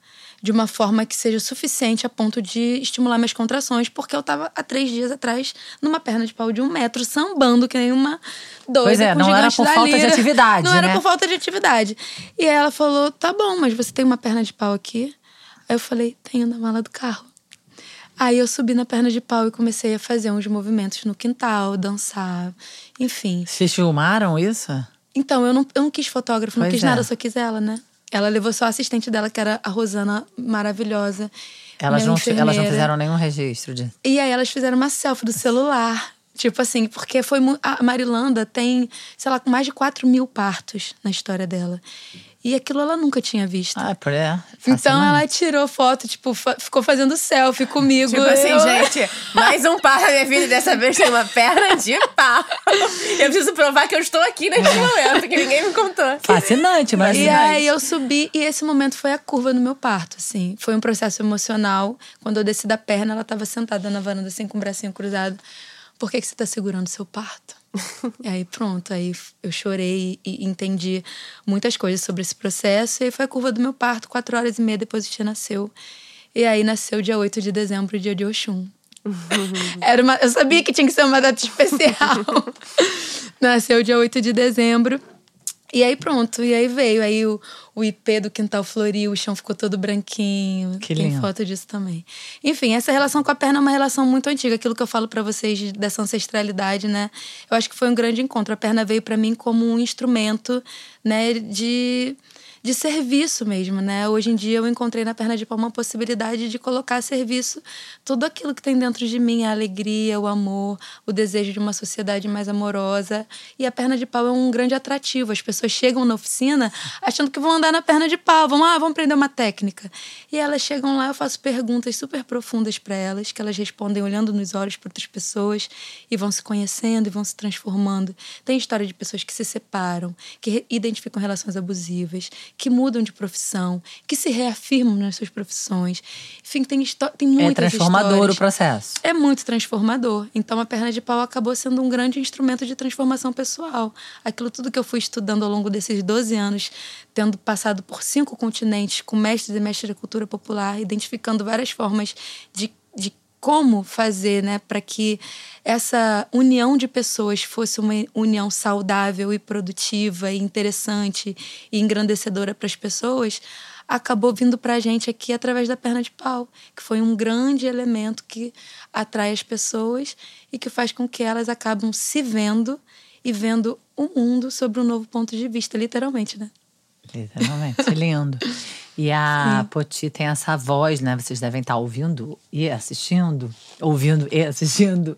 de uma forma que seja suficiente a ponto de estimular minhas contrações, porque eu tava há três dias atrás numa perna de pau de um metro, sambando que nem uma doida. Pois é, não era por falta de atividade, Não era né? por falta de atividade. E aí ela falou: tá bom, mas você tem uma perna de pau aqui? Aí eu falei: tenho na mala do carro. Aí eu subi na perna de pau e comecei a fazer uns movimentos no quintal, dançar, enfim. Vocês filmaram isso? Então, eu não, eu não quis fotógrafo, não Pois quis é. nada, só quis ela, né? Ela levou só a assistente dela, que era a Rosana, maravilhosa. Elas não, elas não fizeram nenhum registro disso. E aí elas fizeram uma selfie do celular. Tipo assim, porque foi. A Marilanda tem, sei lá, mais de 4 mil partos na história dela. E aquilo ela nunca tinha visto. Ah, é. então ela tirou foto, tipo, ficou fazendo selfie comigo. Tipo assim, Eu- gente, mais um par na minha vida dessa vez tem uma perna de pau. Eu preciso provar que eu estou aqui neste momento, que ninguém me contou. Fascinante, mas. E aí eu subi e esse momento foi a curva no meu parto, assim. Foi um processo emocional. Quando eu desci da perna, ela estava sentada na varanda, assim, com o bracinho cruzado. Por que, que você está segurando seu parto? e aí pronto, aí eu chorei e entendi muitas coisas sobre esse processo. E aí foi a curva do meu parto, quatro horas e meia depois o Tia nasceu. E aí nasceu dia 8 de dezembro, dia de Oxum. Era uma, eu sabia que tinha que ser uma data especial. nasceu dia 8 de dezembro. E aí pronto, e aí veio. Aí o, o IP do quintal floriu, o chão ficou todo branquinho. Que Tem lindo. foto disso também. Enfim, essa relação com a perna é uma relação muito antiga. Aquilo que eu falo pra vocês de- dessa ancestralidade, né? Eu acho que foi um grande encontro. A perna veio pra mim como um instrumento, né, de de serviço mesmo, né? Hoje em dia eu encontrei na perna de pau uma possibilidade de colocar a serviço tudo aquilo que tem dentro de mim, a alegria, o amor, o desejo de uma sociedade mais amorosa. E a perna de pau é um grande atrativo. As pessoas chegam na oficina achando que vão andar na perna de pau, vão, ah, vamos aprender uma técnica. E elas chegam lá, eu faço perguntas super profundas para elas, que elas respondem olhando nos olhos para outras pessoas e vão se conhecendo e vão se transformando. Tem história de pessoas que se separam, que identificam relações abusivas, que mudam de profissão, que se reafirmam nas suas profissões. Enfim, tem, tem muitas É transformador histórias. o processo. É muito transformador. Então, a perna de pau acabou sendo um grande instrumento de transformação pessoal. Aquilo tudo que eu fui estudando ao longo desses 12 anos, tendo passado por cinco continentes com mestres e mestres da cultura popular, identificando várias formas de, de como fazer né, para que essa união de pessoas fosse uma união saudável e produtiva e interessante e engrandecedora para as pessoas, acabou vindo para a gente aqui através da perna de pau, que foi um grande elemento que atrai as pessoas e que faz com que elas acabam se vendo e vendo o mundo sobre um novo ponto de vista, literalmente, né? Literalmente, lindo. E a Poti tem essa voz, né? Vocês devem estar ouvindo e assistindo, ouvindo e assistindo.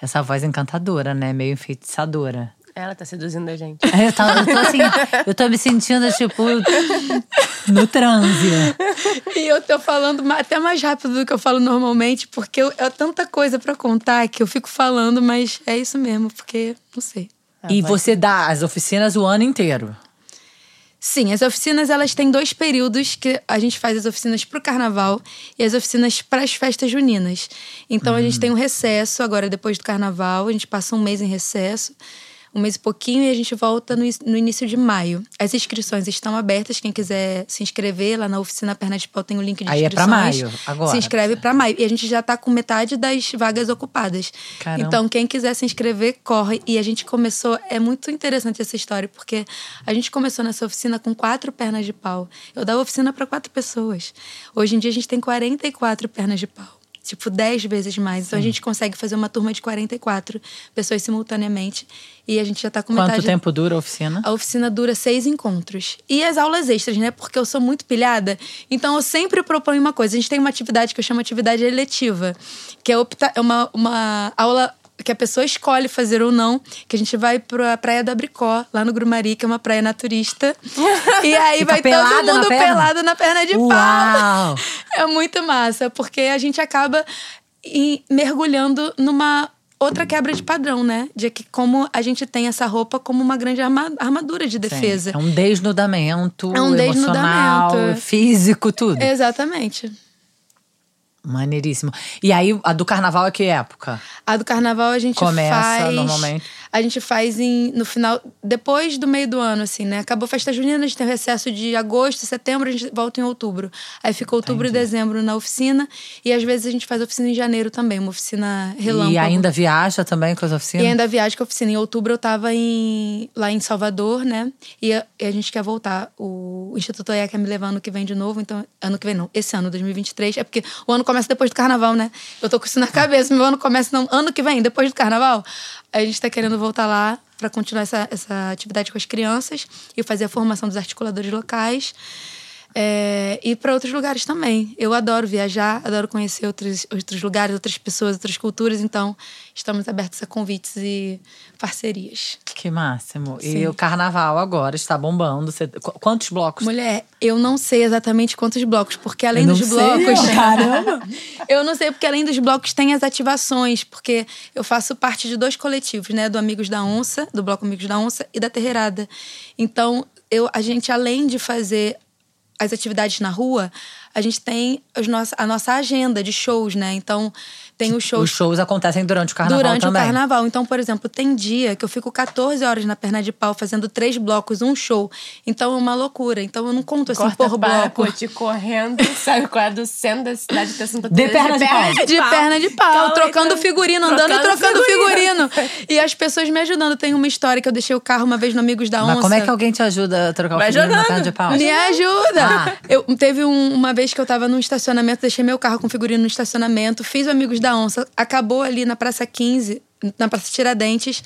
Essa voz encantadora, né? Meio enfeitiçadora. Ela tá seduzindo a gente. É, Eu tô, eu tô assim, eu tô me sentindo, tipo, no transe. E eu tô falando até mais rápido do que eu falo normalmente, porque eu, é tanta coisa para contar que eu fico falando, mas é isso mesmo, porque não sei. E você dá as oficinas o ano inteiro. Sim, as oficinas elas têm dois períodos que a gente faz as oficinas para o carnaval e as oficinas para as festas juninas. Então a gente tem um recesso agora depois do carnaval, a gente passa um mês em recesso, um mês e pouquinho e a gente volta no, no início de maio. As inscrições estão abertas, quem quiser se inscrever lá na oficina Perna de Pau tem o link de Aí é inscrições. pra maio, agora. Se inscreve para maio e a gente já tá com metade das vagas ocupadas. Caramba. Então quem quiser se inscrever, corre. E a gente começou, é muito interessante essa história, porque a gente começou nessa oficina com quatro pernas de pau. Eu dava oficina para quatro pessoas. Hoje em dia a gente tem 44 pernas de pau. Tipo, 10 vezes mais. Então a gente consegue fazer uma turma de 44 pessoas simultaneamente. E a gente já tá com Quanto metade. tempo dura a oficina? A oficina dura seis encontros. E as aulas extras, né? Porque eu sou muito pilhada. Então eu sempre proponho uma coisa. A gente tem uma atividade que eu chamo atividade eletiva, que é, opta- é uma, uma aula que a pessoa escolhe fazer ou não, que a gente vai pra Praia do Abricó, lá no Grumari, que é uma praia naturista. e aí Fica vai todo na mundo perna? pelado na perna de Uau! pau. É muito massa, porque a gente acaba mergulhando numa outra quebra de padrão, né? De que como a gente tem essa roupa como uma grande arma- armadura de defesa. É um desnudamento É um emocional, desnudamento. físico, tudo. Exatamente. Maneiríssimo. E aí, a do carnaval é que época? A do carnaval a gente Começa faz. normalmente? A gente faz em, no final, depois do meio do ano, assim, né? Acabou a festa junina, a gente tem o recesso de agosto, setembro, a gente volta em outubro. Aí fica outubro e dezembro na oficina. E às vezes a gente faz oficina em janeiro também, uma oficina relâmpago. E ainda viaja também com as oficinas? E ainda viagem com a oficina. Em outubro eu tava em, lá em Salvador, né? E a, e a gente quer voltar. O Instituto OIA quer me levar ano que vem de novo. Então, ano que vem não, esse ano, 2023. É porque o ano começa depois do carnaval, né? Eu tô com isso na cabeça. Meu ano começa não, ano que vem, depois do carnaval. A gente tá querendo voltar lá para continuar essa, essa atividade com as crianças e fazer a formação dos articuladores locais. É, e para outros lugares também. Eu adoro viajar, adoro conhecer outros, outros lugares, outras pessoas, outras culturas. Então, estamos abertos a convites e parcerias. Que máximo. Sim. E o carnaval agora está bombando. Você- qu- Quantos blocos? Mulher, eu não sei exatamente quantos blocos, porque além dos sei, blocos. não. Caramba! eu não sei, porque além dos blocos tem as ativações, porque eu faço parte de dois coletivos, né? Do Amigos da Onça, do Bloco Amigos da Onça e da Terreirada. Então, eu, a gente, além de fazer as atividades na rua, a gente tem os nosso, a nossa agenda de shows, né? Então, tem os shows Os shows acontecem durante o carnaval durante também. o carnaval. Então, por exemplo, tem dia que eu fico 14 horas na perna de pau fazendo três blocos, um show. Então é uma loucura. Então eu não conto assim Corta por bloco. Cote correndo, sabe qual é do centro da cidade de Santa De perna de pau. De perna de pau, Calma, trocando então. figurino, andando e Trocando trocando figurino. figurino. E as pessoas me ajudando. Tem uma história que eu deixei o carro uma vez no Amigos da Onça. Mas como é que alguém te ajuda a trocar o Vai figurino na perna de pau? Me ajuda! Ah. Eu, teve um- uma vez que eu tava num estacionamento, deixei meu carro com figurino no estacionamento, fiz o Amigos da Onça, acabou ali na Praça 15, na Praça Tiradentes.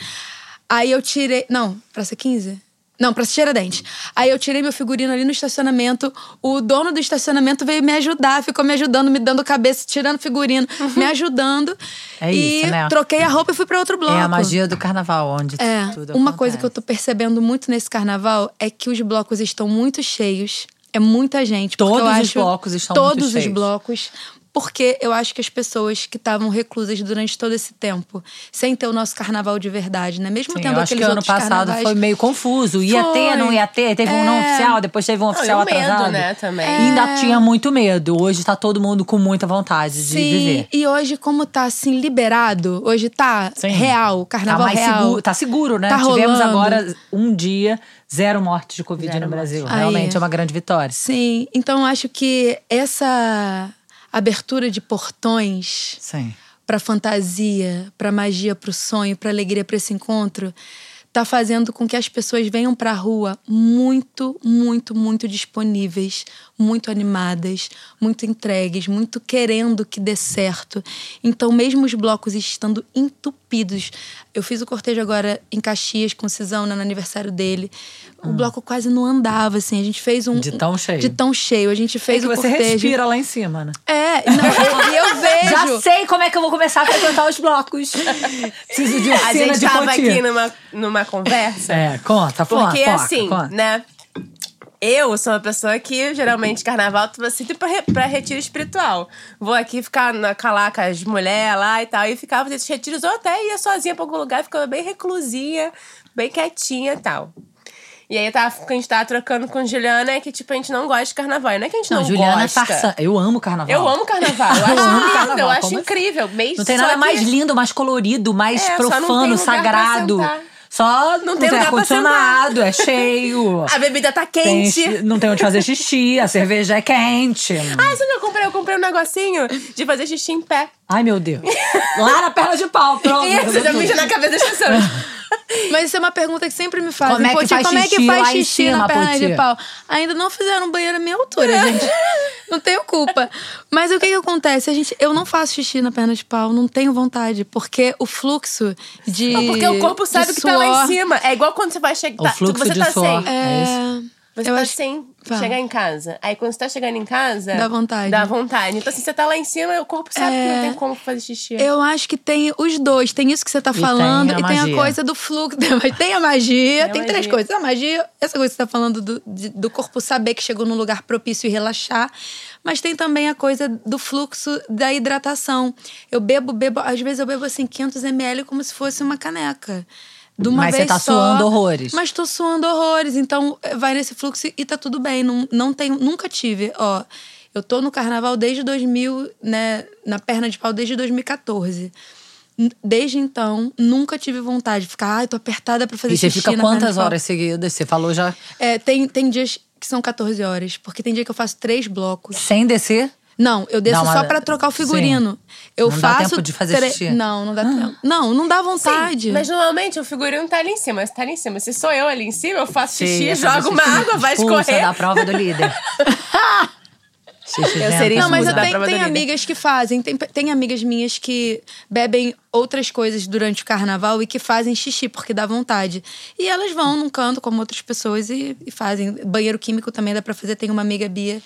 Aí eu tirei. Não, Praça 15? Não, Praça Tiradentes. Aí eu tirei meu figurino ali no estacionamento. O dono do estacionamento veio me ajudar, ficou me ajudando, me dando cabeça, tirando figurino, me ajudando. É e isso, né? troquei a roupa e fui pra outro bloco. É a magia do carnaval, onde É, tudo uma coisa que eu acontece. tô percebendo muito nesse carnaval é que os blocos estão muito cheios. É muita gente. Todos os acho- blocos estão Todos os cheios. blocos. Porque eu acho que as pessoas que estavam reclusas durante todo esse tempo, sem ter o nosso carnaval de verdade, né? Mesmo Sim, tendo eu acho que aqueles ano outros passado carnavais, foi meio confuso. Ia Foi. ter, não ia ter. Teve um não É. oficial, depois teve um oficial e o medo, atrasado. né, também. E ainda tinha muito medo. Hoje tá todo mundo com muita vontade de Sim, viver. e hoje, como tá assim, liberado, hoje tá Sim. real, Tá carnaval mais real. seguro, tá seguro, né? Tá Tivemos rolando. agora um dia, zero mortes de Covid Zero no Brasil. mortes. Realmente Aí. é uma grande vitória. Sim, então eu acho que essa abertura de portões para fantasia, para magia, para o sonho, para alegria, para esse encontro, tá fazendo com que as pessoas venham para a rua muito, muito, muito disponíveis, muito animadas, muito entregues, muito querendo que dê certo. Então, mesmo os blocos estando entupidos, eu fiz o cortejo agora em Caxias com o Cisão né, no aniversário dele. O bloco quase não andava, assim. A gente fez um. De tão cheio. De tão cheio. A gente fez É que o você cortejo. respira lá em cima, né? É, não, e eu vejo. Já sei como é que eu vou começar a frequentar os blocos. Preciso de A oficina gente de tava aqui numa, numa conversa. É, conta, foca, Porque foca, assim, conta. né? Eu sou uma pessoa que, geralmente, carnaval, tu vai sempre pra, re- pra retiro espiritual. Vou aqui ficar na calar com as mulheres lá e tal. E ficava nesses retiros, ou até ia sozinha pra algum lugar, ficava bem reclusinha, bem quietinha e tal. E aí eu tava, a gente tava trocando com Juliana, que tipo, a gente não gosta de carnaval. Não é que a gente não, Não, Juliana gosta. Farsa. Eu amo carnaval. Eu amo carnaval. Eu Eu acho amo lindo, carnaval, eu acho como assim? incrível. Meio, Não tem nada que- mais lindo, mais colorido, mais É, não tem profano, sagrado. Só não, tem tem ar-condicionado, é cheio. A bebida tá Tem quente. chi- não tem onde fazer xixi, a cerveja é quente. Ah, sabe o que eu comprei? Eu comprei um negocinho de fazer xixi em pé. Ai, meu Deus. Lá na perna de pau, pronto. Isso, tudo. mija na cabeça das pessoas. Mas isso é uma pergunta que sempre me fazem. Como é que Poti, faz como é que xixi faz xixi cima, na perna Poti? de pau? Ainda não fizeram um banheiro à minha altura, gente. Não tenho culpa. Mas o que que acontece? A gente, eu não faço xixi na perna de pau, não tenho vontade. Porque o fluxo de Não, porque o corpo sabe que tá lá em suor- cima. É igual quando você vai chegar. O fluxo você de tá suor. sem. É isso. É, Você eu tá acho- sem Fala. chegar em casa. Aí quando você tá chegando em casa. Dá vontade. Dá vontade. Então, assim, você tá lá em cima, o corpo sabe que não tem como fazer xixi. Eu acho que tem os dois. Tem isso que você tá E falando tem e tem a magia. coisa do fluxo. Tem a magia, Tem tem, a três magia. coisas. A magia, essa coisa que você tá falando do, de- do corpo saber que chegou num lugar propício e relaxar. Mas tem também a coisa do fluxo da hidratação. Eu bebo, bebo, às vezes eu bebo assim 500 ml como se fosse uma caneca. De uma Mas você vez tá só, suando horrores. Mas tô suando horrores. Então eh, vai nesse fluxo e tá tudo bem. Não, não tenho, nunca tive. Ó, eu tô no carnaval desde 2000, né? Na perna de pau desde 2014. N- Desde então, nunca tive vontade de ficar, ai, tô apertada pra fazer E você xixi fica quantas de pau." horas seguidas? Você falou já É, tem, tem dias que são 14 horas, porque tem dia que eu faço três blocos. sem descer? Não, eu desço Dá uma- só pra trocar o figurino. Eu Não dá faço. tempo de fazer tre- xixi? Não, não dá tempo. Não, não dá Sim, vontade. mas normalmente o figurino tá ali em cima. Você tá ali em cima. Se sou eu ali em cima, eu faço xixi, Cheia, fazer jogo uma xixi, água, vai escorrer. da prova do líder. Xixi Eu seria Não, mas eu tenho, tem amigas que fazem. Tem, tem amigas minhas que bebem outras coisas durante o carnaval e que fazem xixi, porque dá vontade. E elas vão num canto, como outras pessoas, e, e fazem. Banheiro químico também dá pra fazer. Tem uma amiga Bia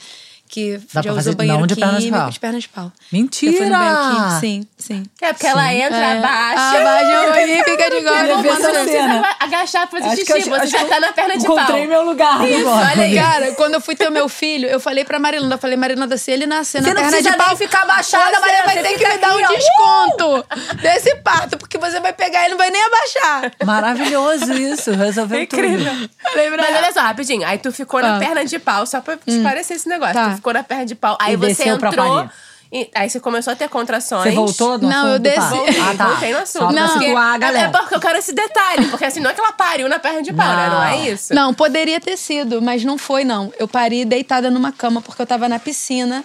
que Dá já usou banheiro não de pernas de químico. pau? De pernas de pau. Mentira! Já foi no banheiro químico? Sim, sim. É, porque ela entra, É. abaixa. Abaixa um pouquinho, fica de gola. ver Você não precisa agachar pra fazer xixi, eu- você já tá na perna de pau. Encontrei meu lugar Isso, agora. olha aí. Cara, quando eu fui ter o meu filho, eu falei pra Marilanda, eu falei, Marilanda, se ele nascer na não perna de pau, ficar abaixada, você Maria, vai ter que me dar um desconto desse parto, porque você vai pegar e não vai nem abaixar. Maravilhoso isso, resolveu Incrível. tudo. Pra Mas olha só, rapidinho. Aí tu ficou na Ah. perna de pau, só pra esclarecer esse negócio. Ficou na perna de pau. Aí E você desceu pra entrou. E aí você começou a ter contrações. Você voltou no Não, eu desci. Voltei, Ah, tá. voltei no assunto. Não. situar a É, galera. é porque eu quero esse detalhe, porque assim, não é que ela pariu na perna de pau, né? Não é Não. isso? Não, poderia ter sido, mas não foi, não. Eu parei deitada numa cama porque eu tava na piscina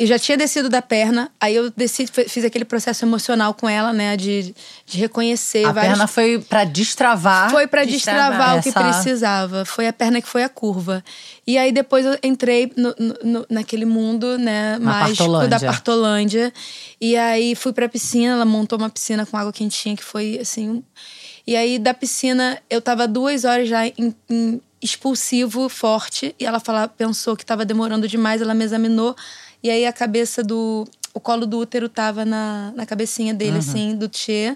e já tinha descido da perna. Aí eu desci, fiz aquele processo emocional com ela, né? De, de reconhecer A vários perna foi pra destravar. Foi pra destravar destravar o que essa- precisava. Foi a perna que foi a curva. E aí depois eu entrei no- no- naquele mundo, né, Na mágico da Partolândia. Partolândia. E aí fui pra piscina, ela montou uma piscina com água quentinha, que foi assim. E aí da piscina eu tava duas horas já em, em expulsivo forte. E ela fala, pensou que tava demorando demais, ela me examinou. E aí a cabeça do. O colo do útero tava na, na cabecinha dele, assim, do Tchê.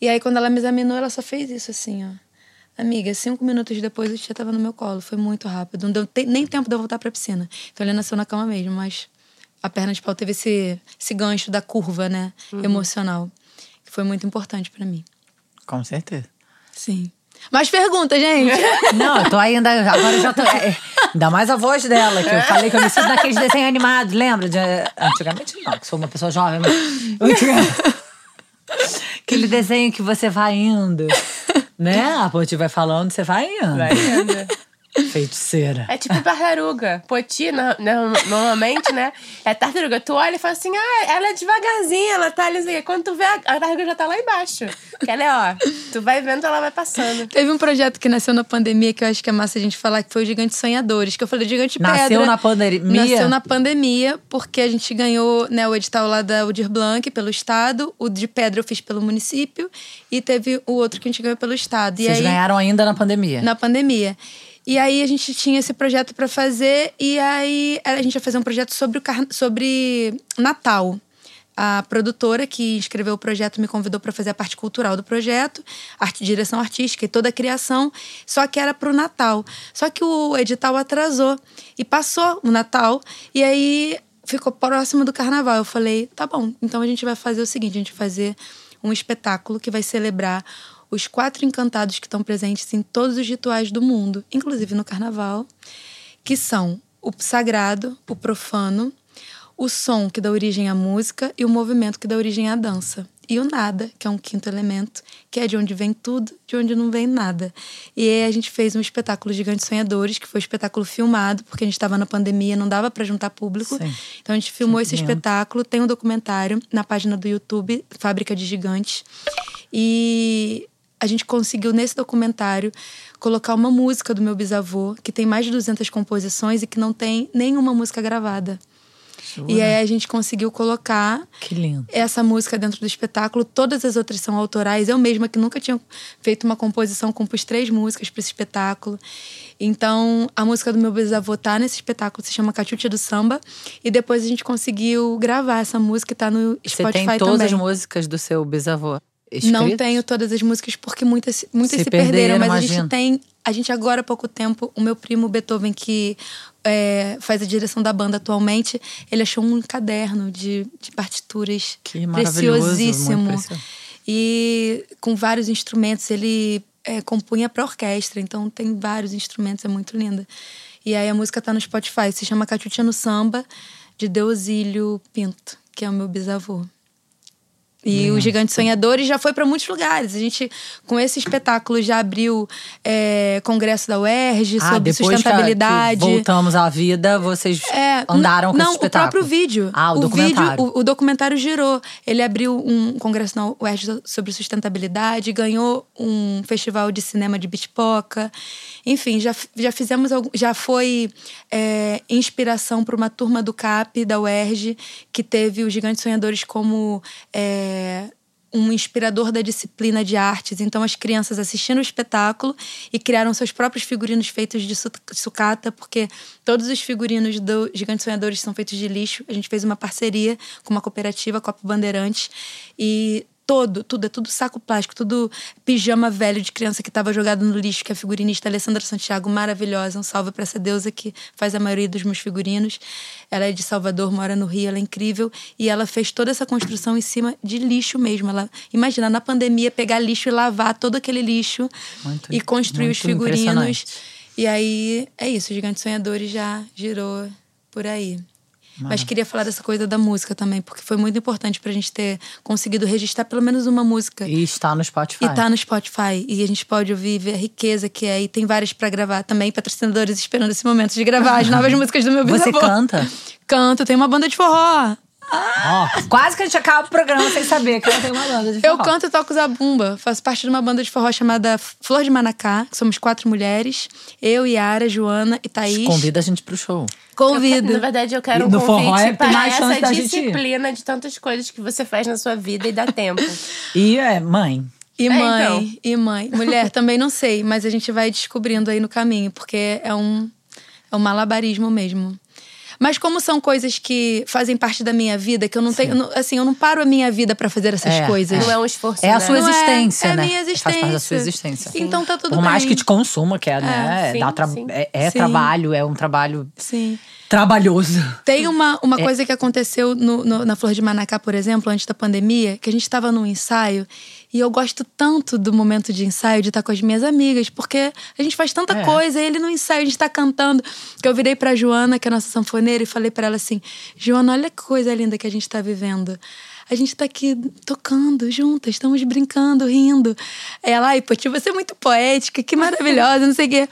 E aí, quando ela me examinou, ela só fez isso, assim, ó. Amiga, cinco minutos depois o Tchê tava no meu colo. Foi muito rápido. Não deu te- nem tempo de eu voltar pra piscina. Então ele nasceu na cama mesmo, mas a perna de pau teve esse, esse gancho da curva, né? Emocional. Que foi muito importante pra mim. Com certeza. Sim. Mais perguntas, gente? Não, eu tô ainda. Agora eu já tô. é, ainda mais a voz dela, que eu falei que eu me sinto naqueles desenhos animados, lembra? De, antigamente não, que sou uma pessoa jovem, mas. antigamente- Aquele desenho que você vai indo. Né? A Poti vai falando, você vai indo. Vai indo. Feiticeira. É tipo tartaruga. Poti, no- no- normalmente, né? É tartaruga. Tu olha e fala assim, ah, ela é devagarzinha, ela tá ali. assim. Quando tu vê, a, a tartaruga já tá lá embaixo. Que ela é, ó, tu vai vendo, ela vai passando. Teve um projeto que nasceu na pandemia que eu acho que é massa a gente falar, que foi o Gigante Sonhadores, que eu falei Gigante Nasceu Pedra. na pandemia? Nasceu na pandemia, porque a gente ganhou né, o edital lá da Udir Blanc pelo Estado, o de Pedra eu fiz pelo município, e teve o outro que a gente ganhou pelo Estado. e Vocês aí, ganharam ainda na pandemia. na pandemia. E aí a gente tinha esse projeto pra fazer, e aí a gente ia fazer um projeto sobre, o carna- sobre Natal. A produtora que escreveu o projeto me convidou para fazer a parte cultural do projeto, arte, direção artística e toda a criação, só que era pro Natal. Só que o edital atrasou e passou o Natal, e aí ficou próximo do carnaval. Eu falei, tá bom, então a gente vai fazer o seguinte: a gente vai fazer um espetáculo que vai celebrar os quatro encantados que estão presentes em todos os rituais do mundo, inclusive no carnaval, que são o sagrado, o profano, o som que dá origem à música e o movimento que dá origem à dança. E o nada, que é um quinto elemento, que é de onde vem tudo, de onde não vem nada. E aí a gente fez um espetáculo Gigantes Sonhadores, que foi um espetáculo filmado, porque a gente estava na pandemia, não dava para juntar público. Sim. Então a gente filmou esse lindo. espetáculo, tem um documentário na página do YouTube, Fábrica de Gigantes. E a gente conseguiu nesse documentário colocar uma música do meu bisavô, que tem mais de 200 composições e que não tem nenhuma música gravada. E aí a gente conseguiu colocar essa música dentro do espetáculo. Todas as outras são autorais. Eu mesma, que nunca tinha feito uma composição, compus três músicas para esse espetáculo. Então, a música do meu bisavô tá nesse espetáculo, se chama Cachucha do Samba. E depois a gente conseguiu gravar essa música e tá no Você Spotify tem todas também. as músicas do seu bisavô Não escritas? tenho todas as músicas porque muitas, muitas Se se, perderam, perderam, mas a gente tem. A gente agora há pouco tempo, o meu primo Beethoven, que é, faz a direção da banda atualmente, ele achou um caderno de, de partituras Que preciosíssimo. E com vários instrumentos, ele é, compunha para orquestra, então tem vários instrumentos, é muito linda. E aí a música tá no Spotify, se chama Cachucha no Samba, de Deusílio Pinto, que é o meu bisavô. E o Gigante Sonhadores já foi para muitos lugares. A gente, com esse espetáculo, já abriu é, congresso da UERJ Ah, sobre sustentabilidade. Que voltamos à vida, vocês É, andaram com não, esse espetáculo. o próprio vídeo. Ah, o, vídeo, documentário. o, o documentário girou. Ele abriu um congresso na UERJ sobre sustentabilidade, ganhou um festival de cinema de Bitpoca. Enfim, já, já fizemos algum, já foi é, inspiração para uma turma do CAP da UERJ que teve os Gigantes Sonhadores como é, um inspirador da disciplina de artes. Então, as crianças assistindo o espetáculo e criaram seus próprios figurinos feitos de su- sucata, porque todos os figurinos do Gigantes Sonhadores são feitos de lixo. A gente fez uma parceria com uma cooperativa, Copo Bandeirantes, e todo, tudo, é tudo saco plástico, tudo pijama velho de criança que estava jogado no lixo, que é a figurinista Alessandra Santiago, maravilhosa. Um salve para essa deusa que faz a maioria dos meus figurinos. Ela é de Salvador, mora no Rio, ela é incrível. E ela fez toda essa construção em cima de lixo mesmo. Ela, imagina, na pandemia, pegar lixo e lavar todo aquele lixo Muito- e construir os figurinos. E aí, é isso, o Gigante Sonhadores já girou por aí. Mas queria falar dessa coisa da música também, porque foi muito importante pra gente ter conseguido registrar pelo menos uma música. E está no Spotify. E tá no Spotify. E a gente pode ouvir ver a riqueza que é. E tem várias pra gravar também, patrocinadores esperando esse momento de gravar as novas músicas do meu Você bisavô. canta? Canto, tem uma banda de forró. Ó, quase que a gente acaba o programa sem saber que ela tem uma banda de Eu forró. canto e toco zabumba. Faço parte de uma banda de forró chamada Flor de Manacá, que somos quatro mulheres. Eu, Yara, Joana e Thaís. Convida a gente pro show. Convido. Na verdade, eu quero um No convite é- para essa da gente disciplina de tantas coisas que você faz na sua vida e dá tempo. E é, mãe. E É, mãe, então. e mãe. Mulher, também não sei, mas a gente vai descobrindo aí no caminho, porque é um, é um malabarismo mesmo. Mas como são coisas que fazem parte da minha vida, que eu não tenho. eu não- Assim, eu não paro a minha vida pra fazer essas É, coisas. Não é um esforço, É a né? sua Não é, existência, é a né? minha Faz parte da sua existência. existência. Então tá tudo Por mais bem. que te consuma, que é, né? sim, dá tra- sim. É, é Sim. trabalho, é um trabalho Sim. trabalhoso. Tem uma, uma É. coisa que aconteceu no- no- na Flor de Manacá, por exemplo, antes da pandemia, que a gente estava num ensaio e eu gosto tanto do momento de ensaio, de estar com as minhas amigas, porque a gente faz tanta É. coisa, ele no ensaio, a gente tá cantando, que eu virei pra Joana, que é a nossa sanfoneira, e falei pra ela assim: Joana, olha que coisa linda que a gente tá vivendo. A gente tá aqui tocando juntas, estamos brincando, rindo. Ela, ai, Poti, você é muito poética, que maravilhosa, não sei o quê.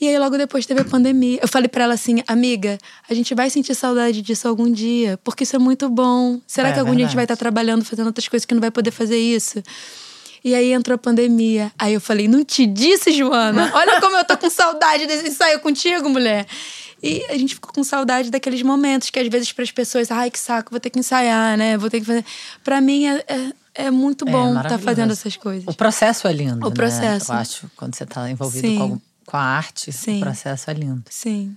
E aí, logo depois teve a pandemia. Eu falei pra ela assim, amiga, a gente vai sentir saudade disso algum dia, porque isso é muito bom. Será É que algum dia a gente vai verdade. estar trabalhando, fazendo outras coisas que não vai poder fazer isso? E aí entrou a pandemia. Aí eu falei, não te disse, Joana? Olha como eu tô com saudade desse ensaio contigo, mulher. E a gente ficou com saudade daqueles momentos que às vezes para as pessoas, ai que saco, vou ter que ensaiar, né? Vou ter que fazer. Pra mim é, é, é muito É bom estar maravilhoso. fazendo essas coisas. O processo é lindo. O né? processo. Eu acho, quando você tá envolvido Sim. com, com a arte, Sim. o processo é lindo. Sim.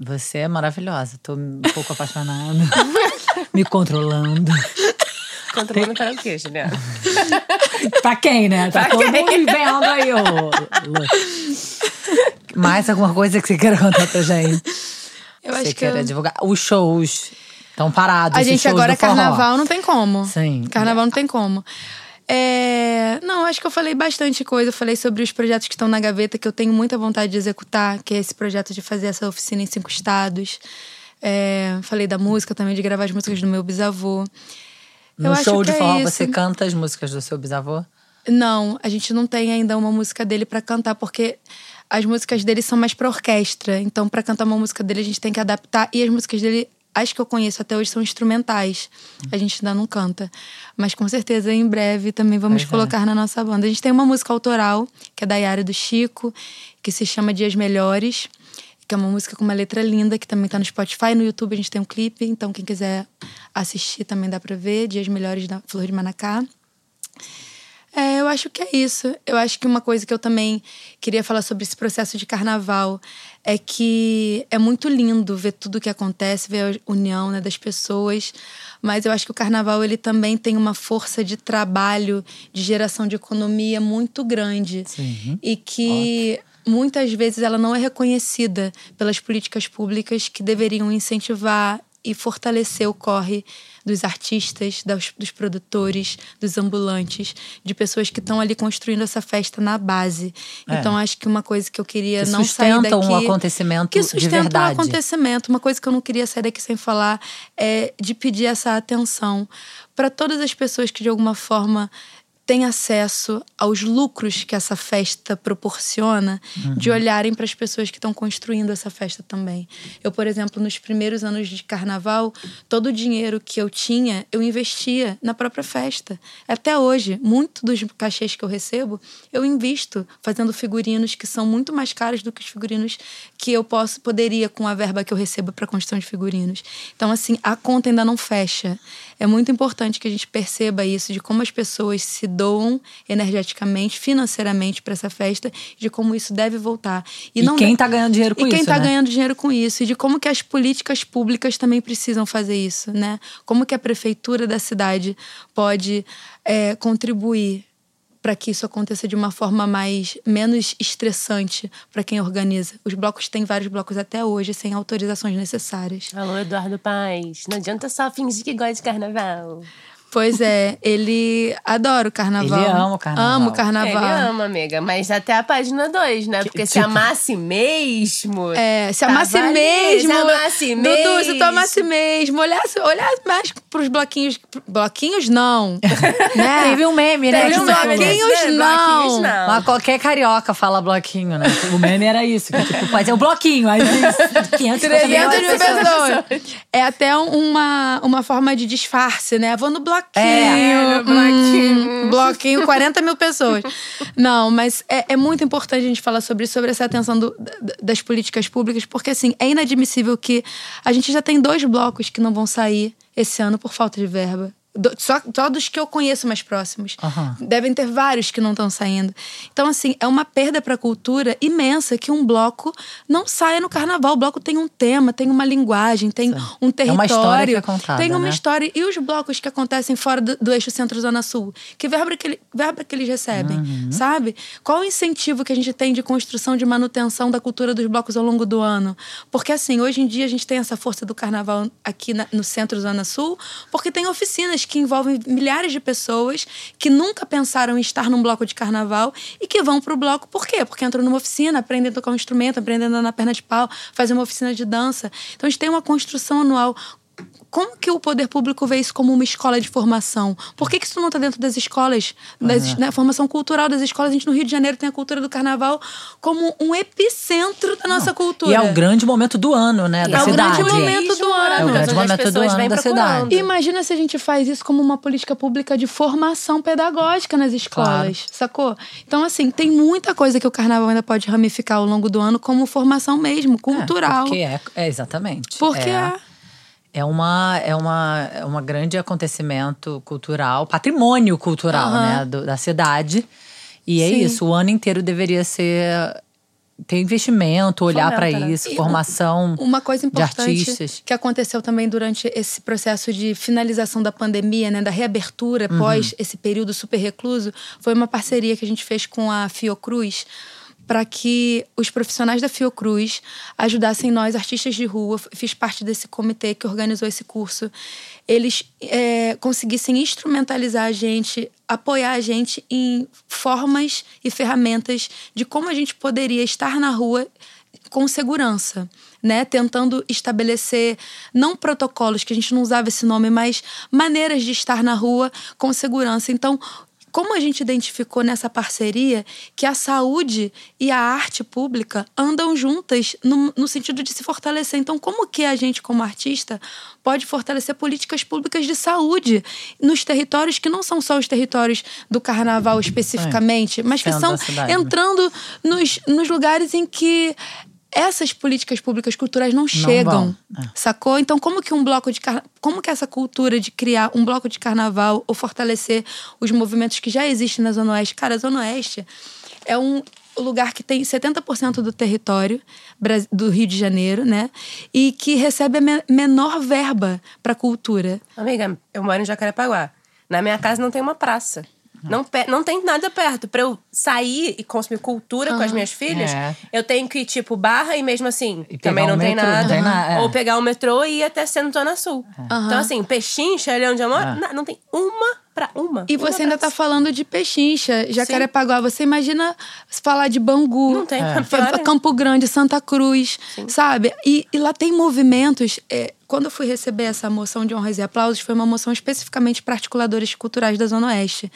Você é maravilhosa. Tô um pouco apaixonada. Me controlando. Controlando para o quê, Juliana? pra quem, né? Tá todo mundo vendo aí, ô. Mais alguma coisa que você queira contar pra gente? Eu você acho que queira eu- divulgar? Os shows estão parados. A os gente agora carnaval, não tem como. Sim. Carnaval não tem como. É, Não, acho que eu falei bastante coisa. Eu falei sobre os projetos que estão na gaveta, que eu tenho muita vontade de executar, que é esse projeto de fazer essa oficina em cinco estados. É, Falei da música também, de gravar as músicas do meu bisavô. No Eu show de é forró, você canta as músicas do seu bisavô? Não, a gente não tem ainda uma música dele pra cantar, porque as músicas dele são mais pra orquestra. Então, pra cantar uma música dele, a gente tem que adaptar. E as músicas dele, as que eu conheço até hoje, são instrumentais. A gente ainda não canta. Mas com certeza, em breve, também vamos Pois é. colocar na nossa banda. A gente tem uma música autoral, que é da Yara do Chico, que se chama Dias Melhores. Que é uma música com uma letra linda, que também tá no Spotify. No YouTube a gente tem um clipe, então quem quiser assistir também dá pra ver. Dias Melhores da Flor de Manacá. Eu acho que é isso. Eu acho que uma coisa que eu também queria falar sobre esse processo de carnaval é que é muito lindo ver tudo que acontece, ver a união né, das pessoas. Mas eu acho que o carnaval ele também tem uma força de trabalho, de geração de economia muito grande. Sim. E que muitas vezes ela não é reconhecida pelas políticas públicas que deveriam incentivar e fortalecer o corre dos artistas, dos, dos produtores, dos ambulantes, de pessoas que estão ali construindo essa festa na base. É. Então acho que uma coisa que eu queria Que não sair daqui um acontecimento que sustenta o verdade. acontecimento. Uma coisa que eu não queria sair daqui sem falar é de pedir essa atenção para todas as pessoas que de alguma forma têm acesso aos lucros que essa festa proporciona, de Uhum. olharem para as pessoas que estão construindo essa festa também. Eu, por exemplo, nos primeiros anos de carnaval, todo o dinheiro que eu tinha, eu investia na própria festa. Até hoje, muito dos cachês que eu recebo, eu invisto fazendo figurinos que são muito mais caros do que os figurinos que eu posso poderia com a verba que eu recebo para construção de figurinos. Então, assim, a conta ainda não fecha. É muito importante que a gente perceba isso de como as pessoas se doam energeticamente, financeiramente para essa festa, de como isso deve voltar. E, não quem de- tá ganhando dinheiro com e quem isso, tá né? ganhando dinheiro com isso e de como que as políticas públicas também precisam fazer isso, né? Como que a prefeitura da cidade pode é, contribuir para que isso aconteça de uma forma mais menos estressante para quem organiza. Os blocos têm vários blocos até hoje sem autorizações necessárias. Alô, Eduardo Paz. Não adianta só fingir que gosta de carnaval. Pois é, ele adora o carnaval. Ele ama o carnaval. Ama o carnaval. Ele ama, amiga. Mas até a página 2, né? Porque se tipo- amasse mesmo. É, se tava amasse ali, mesmo. Se amasse mesmo. Dudu, se tu amasse mesmo. Olhasse, olhasse mais pros bloquinhos. Bloquinhos não. né? Teve um meme, né? Teve um Bloquinhos né? Bloquinhos não. não. Mas qualquer carioca fala bloquinho, né? O meme era isso. Que, tipo, pode ser o bloquinho. Aí tem 500 300 mil pessoas. pessoas. É até uma, uma forma de disfarce, né? Vou no bloquinho. É, no bloquinho. Hum, bloquinho, 40 mil pessoas. Não, mas é, é muito importante a gente falar sobre isso, sobre essa atenção do- da- das políticas públicas, porque assim, é inadmissível que a gente já tem dois blocos que não vão sair esse ano por falta de verba. Do- só, só dos que eu conheço mais próximos. Aham. Devem ter vários que não estão saindo. Então, assim, é uma perda para a cultura imensa que um bloco não saia no carnaval. O bloco tem um tema, tem uma linguagem, tem um É território. uma história que é contada, Tem uma né? história. E os blocos que acontecem fora do, do eixo centro-zona sul? Que verba que, ele- verba que eles recebem, Uhum. sabe? Qual o incentivo que a gente tem de construção, de manutenção da cultura dos blocos ao longo do ano? Porque, assim, hoje em dia a gente tem essa força do carnaval aqui na- no centro-zona sul, porque tem oficinas que envolvem milhares de pessoas que nunca pensaram em estar num bloco de carnaval e que vão pro bloco por quê? Porque entram numa oficina, aprendem a tocar um instrumento, aprendem a andar na perna de pau, fazem uma oficina de dança. Então a gente tem uma construção anual. Como que o poder público vê isso como uma escola de formação? Por que, que isso não está dentro das escolas, das, né, formação cultural das escolas? A gente no Rio de Janeiro tem a cultura do carnaval como um epicentro da nossa cultura. E é o grande momento do ano, né? Da É o cidade. grande momento do ano. É grande Onde as pessoas ano vêm da procurando. cidade. Imagina se a gente faz isso como uma política pública de formação pedagógica nas escolas, sacou? Então, assim, tem muita coisa que o carnaval ainda pode ramificar ao longo do ano como formação mesmo, cultural. Porque é, é exatamente. Porque é, é. é uma é uma é uma grande acontecimento cultural, patrimônio cultural, Aham. né, do- da cidade. E é Sim. isso, o ano inteiro deveria ser ter investimento, olhar para né? isso, E formação. Uma coisa de importante artistas. que aconteceu também durante esse processo de finalização da pandemia, né, da reabertura pós esse período super recluso, foi uma parceria que a gente fez com a Fiocruz para que os profissionais da Fiocruz ajudassem nós, artistas de rua, fiz parte desse comitê que organizou esse curso, eles é, conseguissem instrumentalizar a gente, apoiar a gente em formas e ferramentas de como a gente poderia estar na rua com segurança, né? Tentando estabelecer não protocolos, que a gente não usava esse nome, mas maneiras de estar na rua com segurança. Então, como a gente identificou nessa parceria que a saúde e a arte pública andam juntas no, no sentido de se fortalecer. Então, como que a gente, como artista, pode fortalecer políticas públicas de saúde nos territórios que não são só os territórios do carnaval especificamente, mas que são né? entrando nos, nos lugares em que essas políticas públicas culturais não chegam, vão, é. sacou? Então, como que um bloco de carna... como que essa cultura de criar um bloco de carnaval ou fortalecer os movimentos que já existem na Zona Oeste? Cara, a Zona Oeste é um lugar que tem 70% do território do Rio de Janeiro, né? E que recebe a me- menor verba para cultura. Amiga, eu moro em Jacarepaguá. Na minha casa não tem uma praça. Não, não tem nada perto. Pra eu sair e consumir cultura com as minhas filhas, É. eu tenho que ir, tipo, barra e mesmo assim, E também não um tem metrô, não nada. tem nada, é. Ou pegar o metrô e ir até Centro Zona Sul. Então, assim, Pechincha, ali onde eu moro, É. na- não tem uma pra uma. E uma você ainda tá falando de Pechincha, Jacarepaguá. Você imagina falar de Bangu, Não tem, É. é. Campo Grande, Santa Cruz, sabe? E, e lá tem movimentos. é, quando eu fui receber essa moção de honras e aplausos, foi uma moção especificamente para articuladores culturais da Zona Oeste.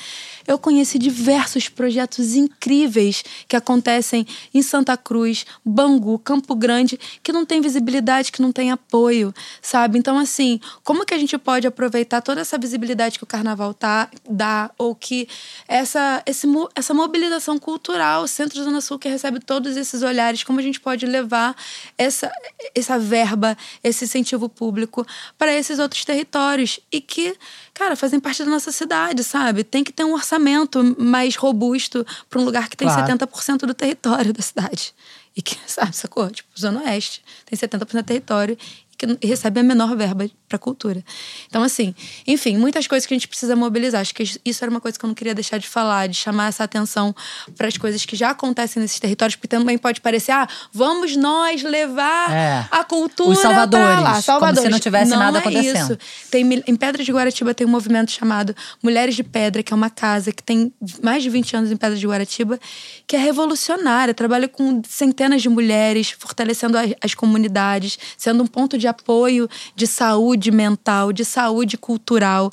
Eu conheci diversos projetos incríveis que acontecem em Santa Cruz, Bangu, Campo Grande, que não tem visibilidade, que não tem apoio, sabe? Então, assim, como que a gente pode aproveitar toda essa visibilidade que o carnaval tá, dá, ou que essa, esse, essa mobilização cultural, Centro Zona Sul, que recebe todos esses olhares, como a gente pode levar essa, essa verba, esse incentivo público para esses outros territórios e que, cara, fazem parte da nossa cidade, sabe? Tem que ter um orçamento mais robusto para um lugar que tem Claro. 70% do território da cidade. E que, sabe, sacou? Tipo, Zona Oeste tem 70% do território que recebe a menor verba para cultura. Então, assim, enfim, muitas coisas que a gente precisa mobilizar. Acho que isso era uma coisa que eu não queria deixar de falar, de chamar essa atenção para as coisas que já acontecem nesses territórios, porque também pode parecer, ah, vamos nós levar É. a cultura Os salvadores, pra lá. como Salvadores. se não tivesse nada é acontecendo. Isso. Tem, em Pedra de Guaratiba tem um movimento chamado Mulheres de Pedra, que é uma casa que tem mais de 20 anos em Pedra de Guaratiba, que é revolucionária, trabalha com centenas de mulheres, fortalecendo as, as comunidades, sendo um ponto de apoio de saúde mental, de saúde cultural.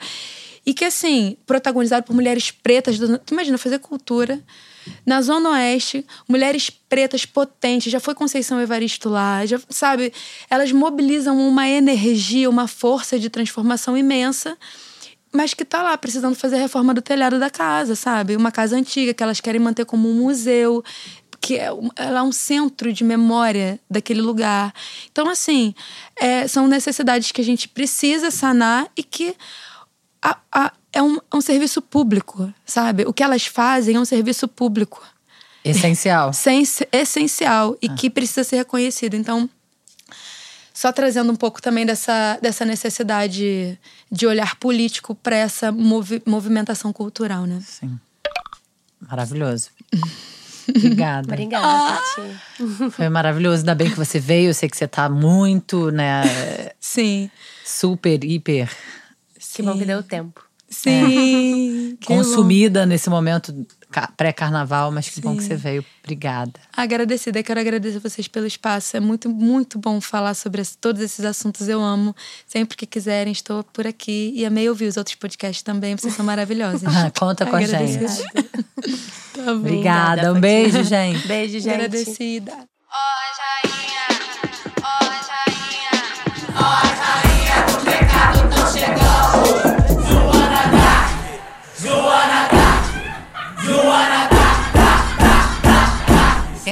E que, assim, protagonizado por mulheres pretas. do- Tu imagina, fazer cultura na Zona Oeste, mulheres pretas potentes, já foi Conceição Evaristo lá, já, sabe? Elas mobilizam uma energia, uma força de transformação imensa, mas que tá lá precisando fazer a reforma do telhado da casa, sabe? Uma casa antiga que elas querem manter como um museu, que é, ela é um centro de memória daquele lugar. Então, assim, é, são necessidades que a gente precisa sanar e que a- a- é, um, é um serviço público, sabe? O que elas fazem é um serviço público Essencial. sen- essencial e que precisa ser reconhecido. Então, só trazendo um pouco também dessa, dessa necessidade de olhar político para essa movi- movimentação cultural, né? Sim. Maravilhoso. Obrigada. Obrigada, Ah. Tati. Foi maravilhoso. Ainda bem que você veio. Eu sei que você tá muito, né? Sim. Super, hiper Que bom que deu tempo. Sim. que bom. consumida nesse momento ca- pré-carnaval, mas que bom que você veio. Obrigada. Agradecida, quero agradecer vocês pelo espaço. É muito, muito bom falar sobre todos esses assuntos. Eu amo. Sempre que quiserem, estou por aqui. E amei ouvir os outros podcasts também. Vocês são maravilhosos. Ah, conta com a Agradecida. gente. Tá bom. Obrigada. Um beijo, gente. Beijo, gente. Agradecida.